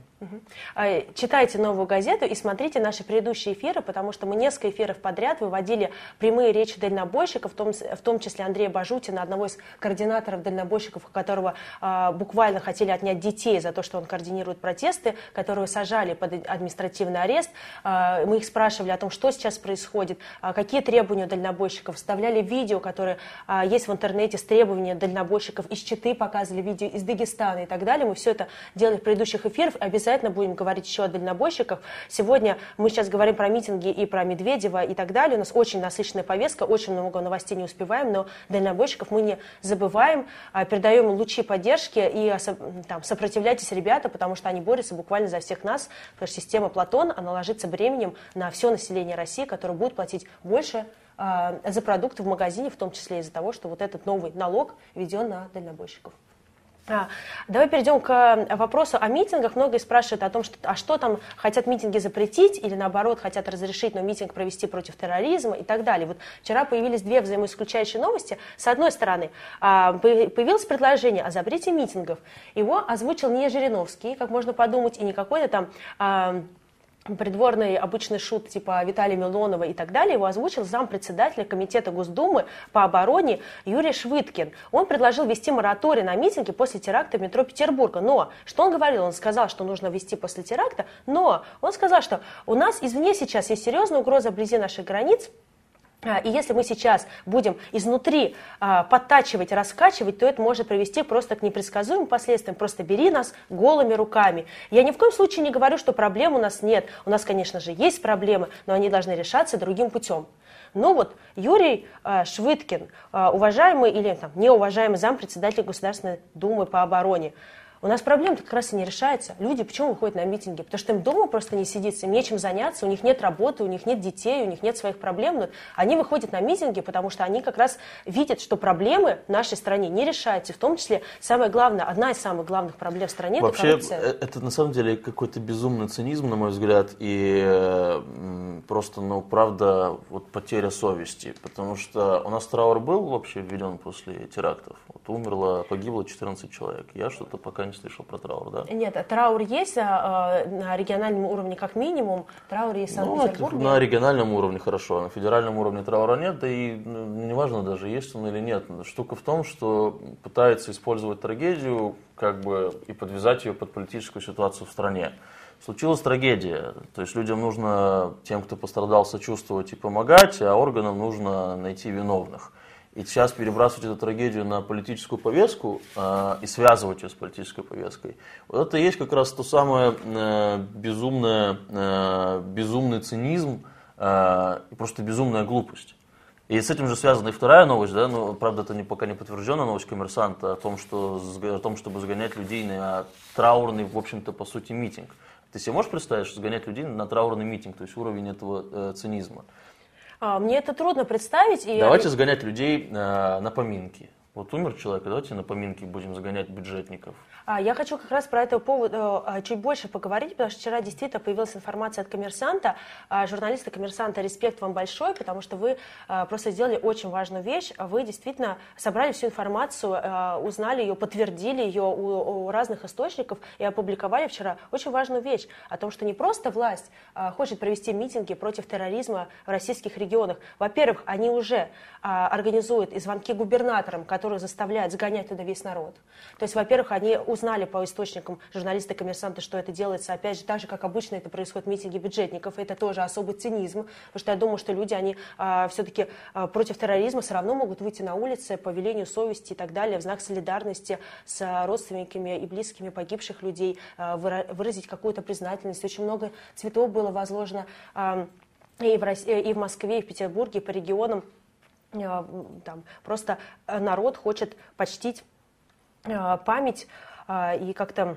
А, читайте новую газету и смотрите наши предыдущие эфиры, потому что мы несколько эфиров подряд выводили прямые речи дальнобойщиков, в том, в том числе Андрея Бажутина, одного из координаторов дальнобойщиков, которого а, буквально хотели отнять детей за то, что он координирует протесты, которого сажали под административный арест. А, мы их спрашивали о том, что сейчас происходит, а, какие требования у дальнобойщиков, вставляли видео, которые а, есть в интернете с требованиями дальнобойщиков, из Читы показывали видео, из Дагестана так далее. Мы все это делали в предыдущих эфирах. Обязательно будем говорить еще о дальнобойщиках. Сегодня мы сейчас говорим про митинги и про Медведева и так далее. У нас очень насыщенная повестка, очень много новостей не успеваем, но дальнобойщиков мы не забываем, а, передаем лучи поддержки и там, сопротивляйтесь, ребята, потому что они борются буквально за всех нас. Потому что система Платон, она ложится бременем на все население России, которое будет платить больше а, за продукты в магазине, в том числе из-за того, что вот этот новый налог введен на дальнобойщиков. Давай перейдем к э, вопросу о митингах. Многие спрашивают о том, что, а что там хотят митинги запретить или наоборот хотят разрешить, но митинг провести против терроризма и так далее. Вот вчера появились две взаимоисключающие новости. С одной стороны, а, появилось предложение о запрете митингов. Его озвучил не Жириновский, как можно подумать, и не какой-то там придворный обычный шут типа Виталия Милонова и так далее, его озвучил зампредседателя Комитета Госдумы по обороне Юрий Швыдкин. Он предложил вести мораторий на митинги после теракта в метро Петербурга. Но что он говорил? Он сказал, что нужно вести после теракта, но он сказал, что у нас извне сейчас есть серьезная угроза вблизи наших границ, и если мы сейчас будем изнутри а, подтачивать, раскачивать, то это может привести просто к непредсказуемым последствиям. Просто бери нас голыми руками. Я ни в коем случае не говорю, что проблем у нас нет. У нас, конечно же, есть проблемы, но они должны решаться другим путем. Но вот Юрий а, Швыдкин, а, уважаемый или там, неуважаемый зампредседатель Государственной Думы по обороне, у нас проблема как раз и не решается. Люди почему выходят на митинги? Потому что им дома просто не сидится, им нечем заняться, у них нет работы, у них нет детей, у них нет своих проблем. Но они выходят на митинги, потому что они как раз видят, что проблемы в нашей стране не решаются. В том числе, самое главное, одна из самых главных проблем в стране Вообще, это коррупция. Э, это на самом деле какой-то безумный цинизм, на мой взгляд, и просто, ну, правда, вот потеря совести. Потому что у нас траур был вообще введен после терактов. Вот умерло, погибло 14 человек. Я что-то пока не слышал про траур, да? Нет, траур есть а, а, на региональном уровне как минимум. Траур есть в Санкт-Петербурге. Ну, на региональном уровне хорошо, а на федеральном уровне траура нет, да и ну, неважно даже, есть он или нет. Штука в том, что пытается использовать трагедию как бы и подвязать ее под политическую ситуацию в стране. Случилась трагедия, то есть людям нужно, тем, кто пострадал, сочувствовать и помогать, а органам нужно найти виновных. И сейчас перебрасывать эту трагедию на политическую повестку э, и связывать ее с политической повесткой, вот это и есть как раз то самое э, безумное, э, безумный цинизм э, и просто безумная глупость. И с этим же связана и вторая новость, да, но правда это не, пока не подтвержденная новость коммерсанта о том, что, о том, чтобы сгонять людей на траурный, в общем-то, по сути, митинг. Ты себе можешь представить, что сгонять людей на траурный митинг, то есть уровень этого э, цинизма? А, мне это трудно представить. И... Давайте сгонять людей э, на поминки. Вот умер человек, давайте на поминки будем загонять бюджетников. А, я хочу как раз про это повод а, чуть больше поговорить, потому что вчера действительно появилась информация от коммерсанта. А, журналисты коммерсанта, респект вам большой, потому что вы просто сделали очень важную вещь. Вы действительно собрали всю информацию, узнали ее, подтвердили ее у, у разных источников и опубликовали вчера очень важную вещь о том, что не просто власть хочет провести митинги против терроризма в российских регионах. Во-первых, они уже организуют и звонки губернаторам, которые заставляют сгонять туда весь народ. То есть, во-первых, они узнали по источникам журналисты коммерсанты, что это делается, опять же, так же, как обычно это происходит в митинге бюджетников. Это тоже особый цинизм, потому что я думаю, что люди, они а, все-таки а, против терроризма все равно могут выйти на улицы по велению совести и так далее, в знак солидарности с родственниками и близкими погибших людей, а, выразить какую-то признательность. Очень много цветов было возложено а, и в, России, и в Москве, и в Петербурге, по регионам. А, там, просто народ хочет почтить а, память и как-то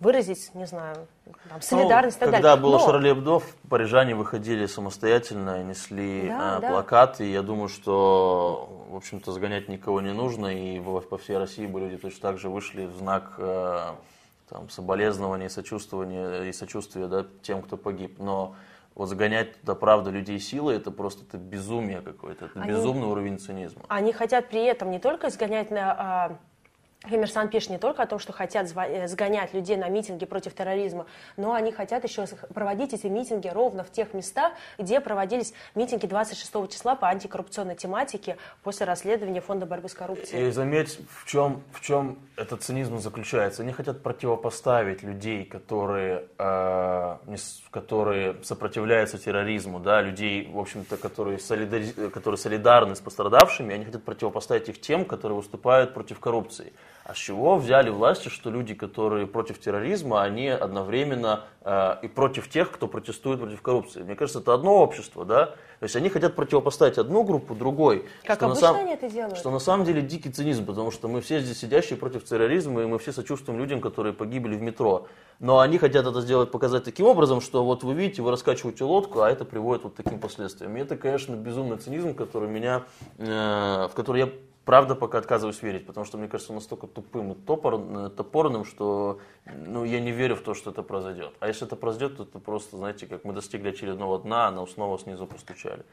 выразить, не знаю, там, ну, солидарность ну, и так когда далее. Когда было Но... Шарли Эбдо, парижане выходили самостоятельно, несли да, а, да. плакаты, и я думаю, что, в общем-то, загонять никого не нужно, и по всей России бы люди точно так же вышли в знак э, там, соболезнования, сочувствования и сочувствия да, тем, кто погиб. Но вот загонять туда правда людей силой, это просто это безумие какое-то, это они, безумный уровень цинизма. Они хотят при этом не только сгонять на а, Коммерсант пишет не только о том, что хотят э, сгонять людей на митинги против терроризма, но они хотят еще проводить эти митинги ровно в тех местах, где проводились митинги 26 числа по антикоррупционной тематике после расследования Фонда борьбы с коррупцией. И заметь, в чем, в чем этот цинизм заключается. Они хотят противопоставить людей, которые, э, которые сопротивляются терроризму, да, людей, в общем-то, которые, солидари... которые солидарны с пострадавшими, они хотят противопоставить их тем, которые выступают против коррупции. А с чего взяли власти, что люди, которые против терроризма, они одновременно э, и против тех, кто протестует против коррупции? Мне кажется, это одно общество, да? То есть они хотят противопоставить одну группу другой. Как что обычно на сам... они это делают. Что на самом деле дикий цинизм, потому что мы все здесь сидящие против терроризма, и мы все сочувствуем людям, которые погибли в метро. Но они хотят это сделать, показать таким образом, что вот вы видите, вы раскачиваете лодку, а это приводит вот к таким последствиям. И это, конечно, безумный цинизм, который меня, э, в который я правда пока отказываюсь верить, потому что мне кажется настолько тупым и топор, э, топорным, что ну, я не верю в то, что это произойдет. А если это произойдет, то это просто, знаете, как мы достигли очередного дна, а нас снова снизу постучали.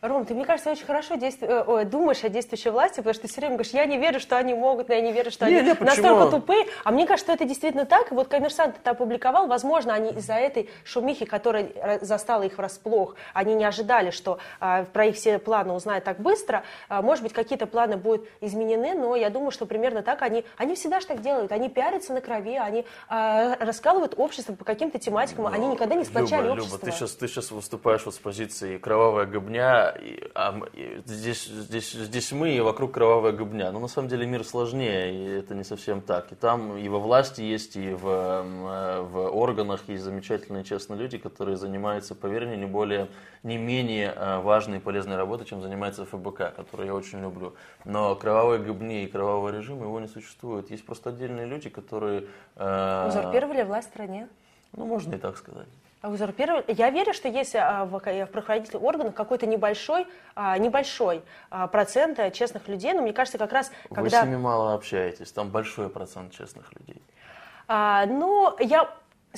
Ром, ты, мне кажется, очень хорошо действ... Э, ой, думаешь о действующей власти, потому что ты все время говоришь, я не верю, что они могут, я не верю, что не, они не, настолько тупые. А мне кажется, что это действительно так. И вот коммерсант это опубликовал. Возможно, они из-за этой шумихи, которая застала их врасплох, они не ожидали, что а, про их все планы узнают так быстро. А, может быть, какие-то планы будут изменены, но я думаю, что примерно так они... Они всегда же так делают. Они пиарятся на крови, они а, раскалывают общество по каким-то тематикам. Но, они никогда не сплочали Люба, общество. Люба, ты сейчас, ты сейчас выступаешь вот с позиции кровавая гобня а здесь, здесь, здесь мы и вокруг кровавая губня. Но на самом деле мир сложнее, и это не совсем так. И там и во власти есть, и в, в органах есть замечательные, честные люди, которые занимаются, поверь мне, не более, не менее а, важной и полезной работой, чем занимается ФБК, которую я очень люблю. Но кровавой губни и кровавого режима его не существует. Есть просто отдельные люди, которые... Э, Узурпировали власть в стране? Ну, можно и так сказать. Узурпировали. Я верю, что есть а, в правоохранительных органах какой-то небольшой, а, небольшой а, процент честных людей, но мне кажется, как раз когда... Вы с ними мало общаетесь, там большой процент честных людей. А, ну, я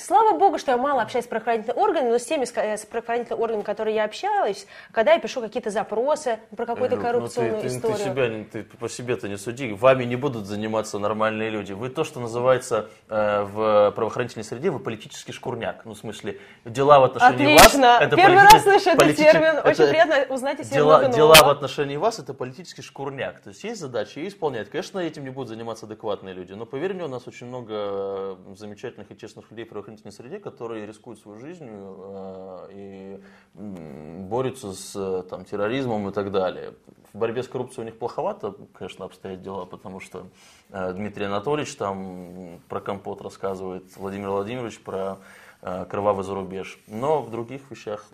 Слава богу, что я мало общаюсь с правоохранительными органами, но с теми э, с правоохранительными органами, которые я общалась, когда я пишу какие-то запросы про какую-то ну, коррупционную ну, ты, историю. Ты, себя, ты по себе-то не суди, вами не будут заниматься нормальные люди. Вы то, что называется э, в правоохранительной среде, вы политический шкурняк. Ну, в смысле, дела в отношении Отлично. вас... Это Первый раз слышу этот термин. Очень приятно узнать о себе дела, Дела в отношении вас это политический шкурняк. То есть есть задачи, и исполнять. Конечно, этим не будут заниматься адекватные люди, но поверь мне, у нас очень много э, замечательных и честных людей в правоохранительной среде, которые рискуют свою жизнью э, и борются с там, терроризмом и так далее. В борьбе с коррупцией у них плоховато, конечно, обстоят дела, потому что э, Дмитрий Анатольевич там про компот рассказывает, Владимир Владимирович про э, кровавый зарубеж. Но в других вещах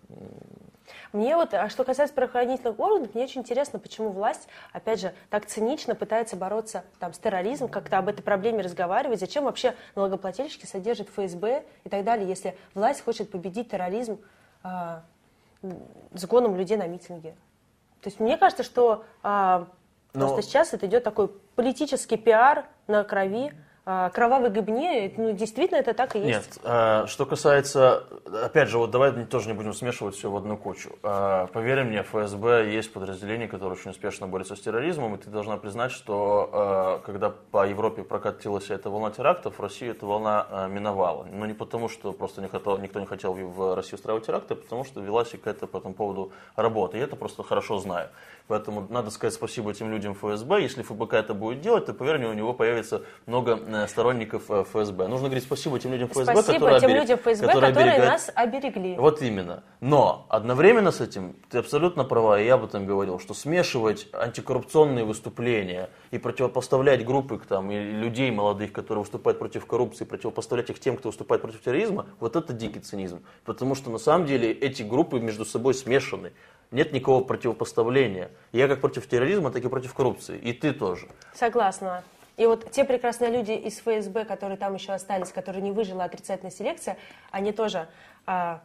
мне вот, а что касается правоохранительных органов, мне очень интересно, почему власть, опять же, так цинично пытается бороться там, с терроризмом, как-то об этой проблеме разговаривать. Зачем вообще налогоплательщики содержат ФСБ и так далее, если власть хочет победить терроризм а, сгоном людей на митинге? То есть мне кажется, что а, Но... Просто сейчас это идет такой политический пиар на крови, кровавой гыбне, ну, действительно это так и есть. Нет, а, что касается, опять же, вот давай тоже не будем смешивать все в одну кучу. А, поверь мне, ФСБ есть подразделение, которое очень успешно борется с терроризмом, и ты должна признать, что когда по Европе прокатилась эта волна терактов, в России эта волна миновала. Но не потому, что просто никто, никто не хотел в России устраивать теракты, а потому что велась какая-то по этому поводу работа. И это просто хорошо знаю. Поэтому надо сказать спасибо этим людям ФСБ. Если ФБК это будет делать, то, поверь мне, у него появится много э, сторонников э, ФСБ. Нужно говорить спасибо тем людям ФСБ, спасибо которые, тем оберег... людям ФСБ, которые, которые нас оберегли. Вот именно. Но одновременно с этим ты абсолютно права, и я об этом говорил, что смешивать антикоррупционные выступления и противопоставлять группы там, и людей молодых, которые выступают против коррупции, противопоставлять их тем, кто выступает против терроризма, вот это дикий цинизм. Потому что на самом деле эти группы между собой смешаны нет никакого противопоставления. Я как против терроризма, так и против коррупции. И ты тоже. Согласна. И вот те прекрасные люди из ФСБ, которые там еще остались, которые не выжила отрицательная селекция, они тоже, а,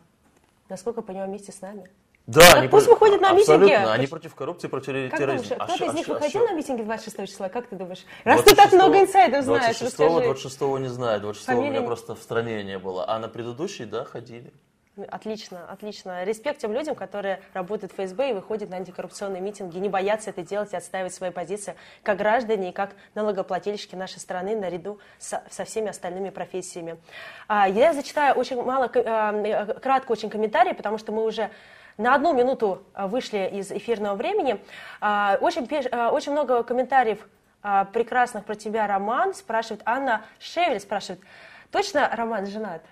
насколько я понимаю, вместе с нами. Да, так они пусть выходят на митинги. Они против коррупции, против как терроризма. Думаешь, кто-то а из них а выходил а на митинги 26 числа? Как ты думаешь? Раз ты так много инсайдов знаешь, 26 26 не знаю, 26 Фамилия... у меня просто в стране не было. А на предыдущий, да, ходили. Отлично, отлично. Респект тем людям, которые работают в ФСБ и выходят на антикоррупционные митинги, не боятся это делать и отстаивать свои позиции как граждане и как налогоплательщики нашей страны наряду со, со всеми остальными профессиями. А, я зачитаю очень мало, а, кратко очень комментарий, потому что мы уже на одну минуту вышли из эфирного времени. А, очень, очень много комментариев прекрасных про тебя, Роман, спрашивает Анна Шевель, спрашивает, точно Роман женат?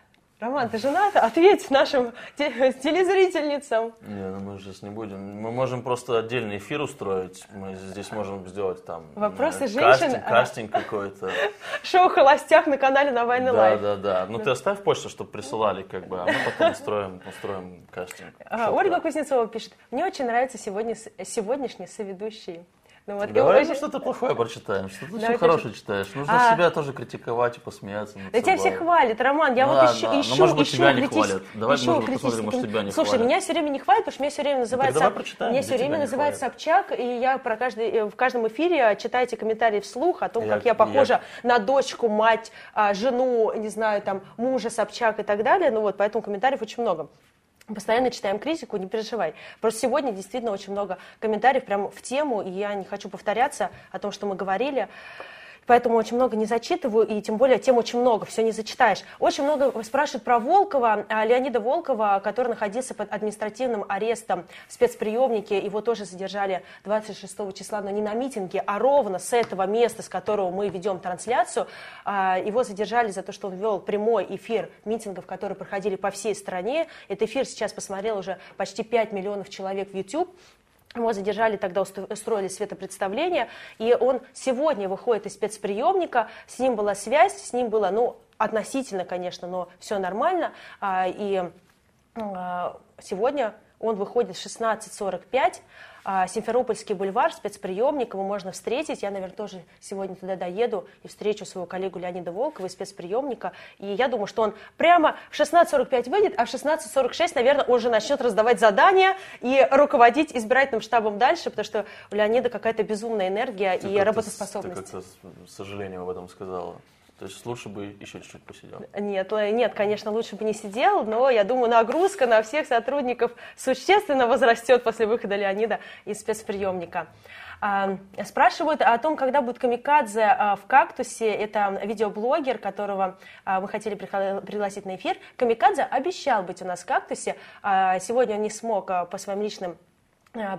Роман, ты женат? Ответь нашим телезрительницам. Не, ну мы здесь не будем. Мы можем просто отдельный эфир устроить. Мы здесь можем сделать там... Вопросы э, женщин? Кастинг, кастинг какой-то. (laughs) Шоу «Холостяк» на канале Навальный Лайв. Да, да, да. Ну ты оставь почту, чтобы присылали, как бы, а мы потом устроим, устроим кастинг. А, Ольга Кузнецова пишет. Мне очень нравится сегодня, сегодняшний соведущий. Ну, вот Давай очень... что-то плохое прочитаем. Что ты Давай хорошее читаешь? Нужно а... себя тоже критиковать и посмеяться. Да тебя все хвалят, Роман. Я ну, вот ищу, ищу, ну, может быть, ищу, тебя не хвалят. Давай, может, посмотрим, может, тебя не Слушай, меня все время не хвалят, потому что меня все время называют... Ну, прочитаем, меня все время называют Собчак, и я про каждый, э, в каждом эфире читайте комментарии вслух о том, как я похожа на дочку, мать, а, жену, не знаю, там, мужа Собчак и так далее. Ну вот, поэтому комментариев очень много постоянно читаем критику, не переживай. Просто сегодня действительно очень много комментариев прямо в тему, и я не хочу повторяться о том, что мы говорили поэтому очень много не зачитываю, и тем более тем очень много, все не зачитаешь. Очень много спрашивают про Волкова, а, Леонида Волкова, который находился под административным арестом в спецприемнике, его тоже задержали 26 числа, но не на митинге, а ровно с этого места, с которого мы ведем трансляцию. А, его задержали за то, что он вел прямой эфир митингов, которые проходили по всей стране. Этот эфир сейчас посмотрел уже почти 5 миллионов человек в YouTube. Его задержали, тогда устроили светопредставление, и он сегодня выходит из спецприемника, с ним была связь, с ним было, ну, относительно, конечно, но все нормально, а, и а, сегодня он выходит в 16.45, а, Симферопольский бульвар, спецприемник, его можно встретить. Я, наверное, тоже сегодня туда доеду и встречу своего коллегу Леонида Волкова из спецприемника. И я думаю, что он прямо в 16.45 выйдет, а в 16.46, наверное, он уже начнет раздавать задания и руководить избирательным штабом дальше, потому что у Леонида какая-то безумная энергия ты и работоспособность. Ты как-то с сожалением об этом сказала. То есть лучше бы еще чуть-чуть посидел? Нет, нет, конечно, лучше бы не сидел, но я думаю, нагрузка на всех сотрудников существенно возрастет после выхода Леонида из спецприемника. А, спрашивают о том, когда будет камикадзе а, в «Кактусе». Это видеоблогер, которого а, мы хотели пригласить на эфир. Камикадзе обещал быть у нас в «Кактусе». Сегодня он не смог по своим личным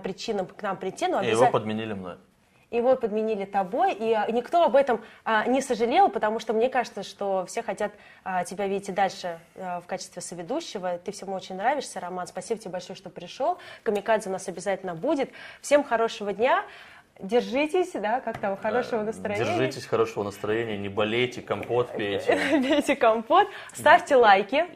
причинам к нам прийти, но обязательно... Его подменили мной его подменили тобой, и а, никто об этом а, не сожалел, потому что мне кажется, что все хотят а, тебя видеть и дальше в качестве соведущего. Ты всему очень нравишься, Роман. Спасибо тебе большое, что пришел. Камикадзе у нас обязательно будет. Всем хорошего дня. Держитесь, да, как там, хорошего настроения. Держитесь, хорошего настроения, не болейте, компот пейте. (laughs) Пейте компот, ставьте лайки,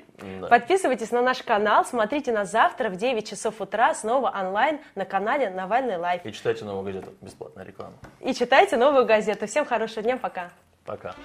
да. подписывайтесь на наш канал, смотрите нас завтра в 9 часов утра снова онлайн на канале Навальный Live. И читайте Новую газету, бесплатная реклама. И читайте Новую газету. Всем хорошего дня, пока. Пока.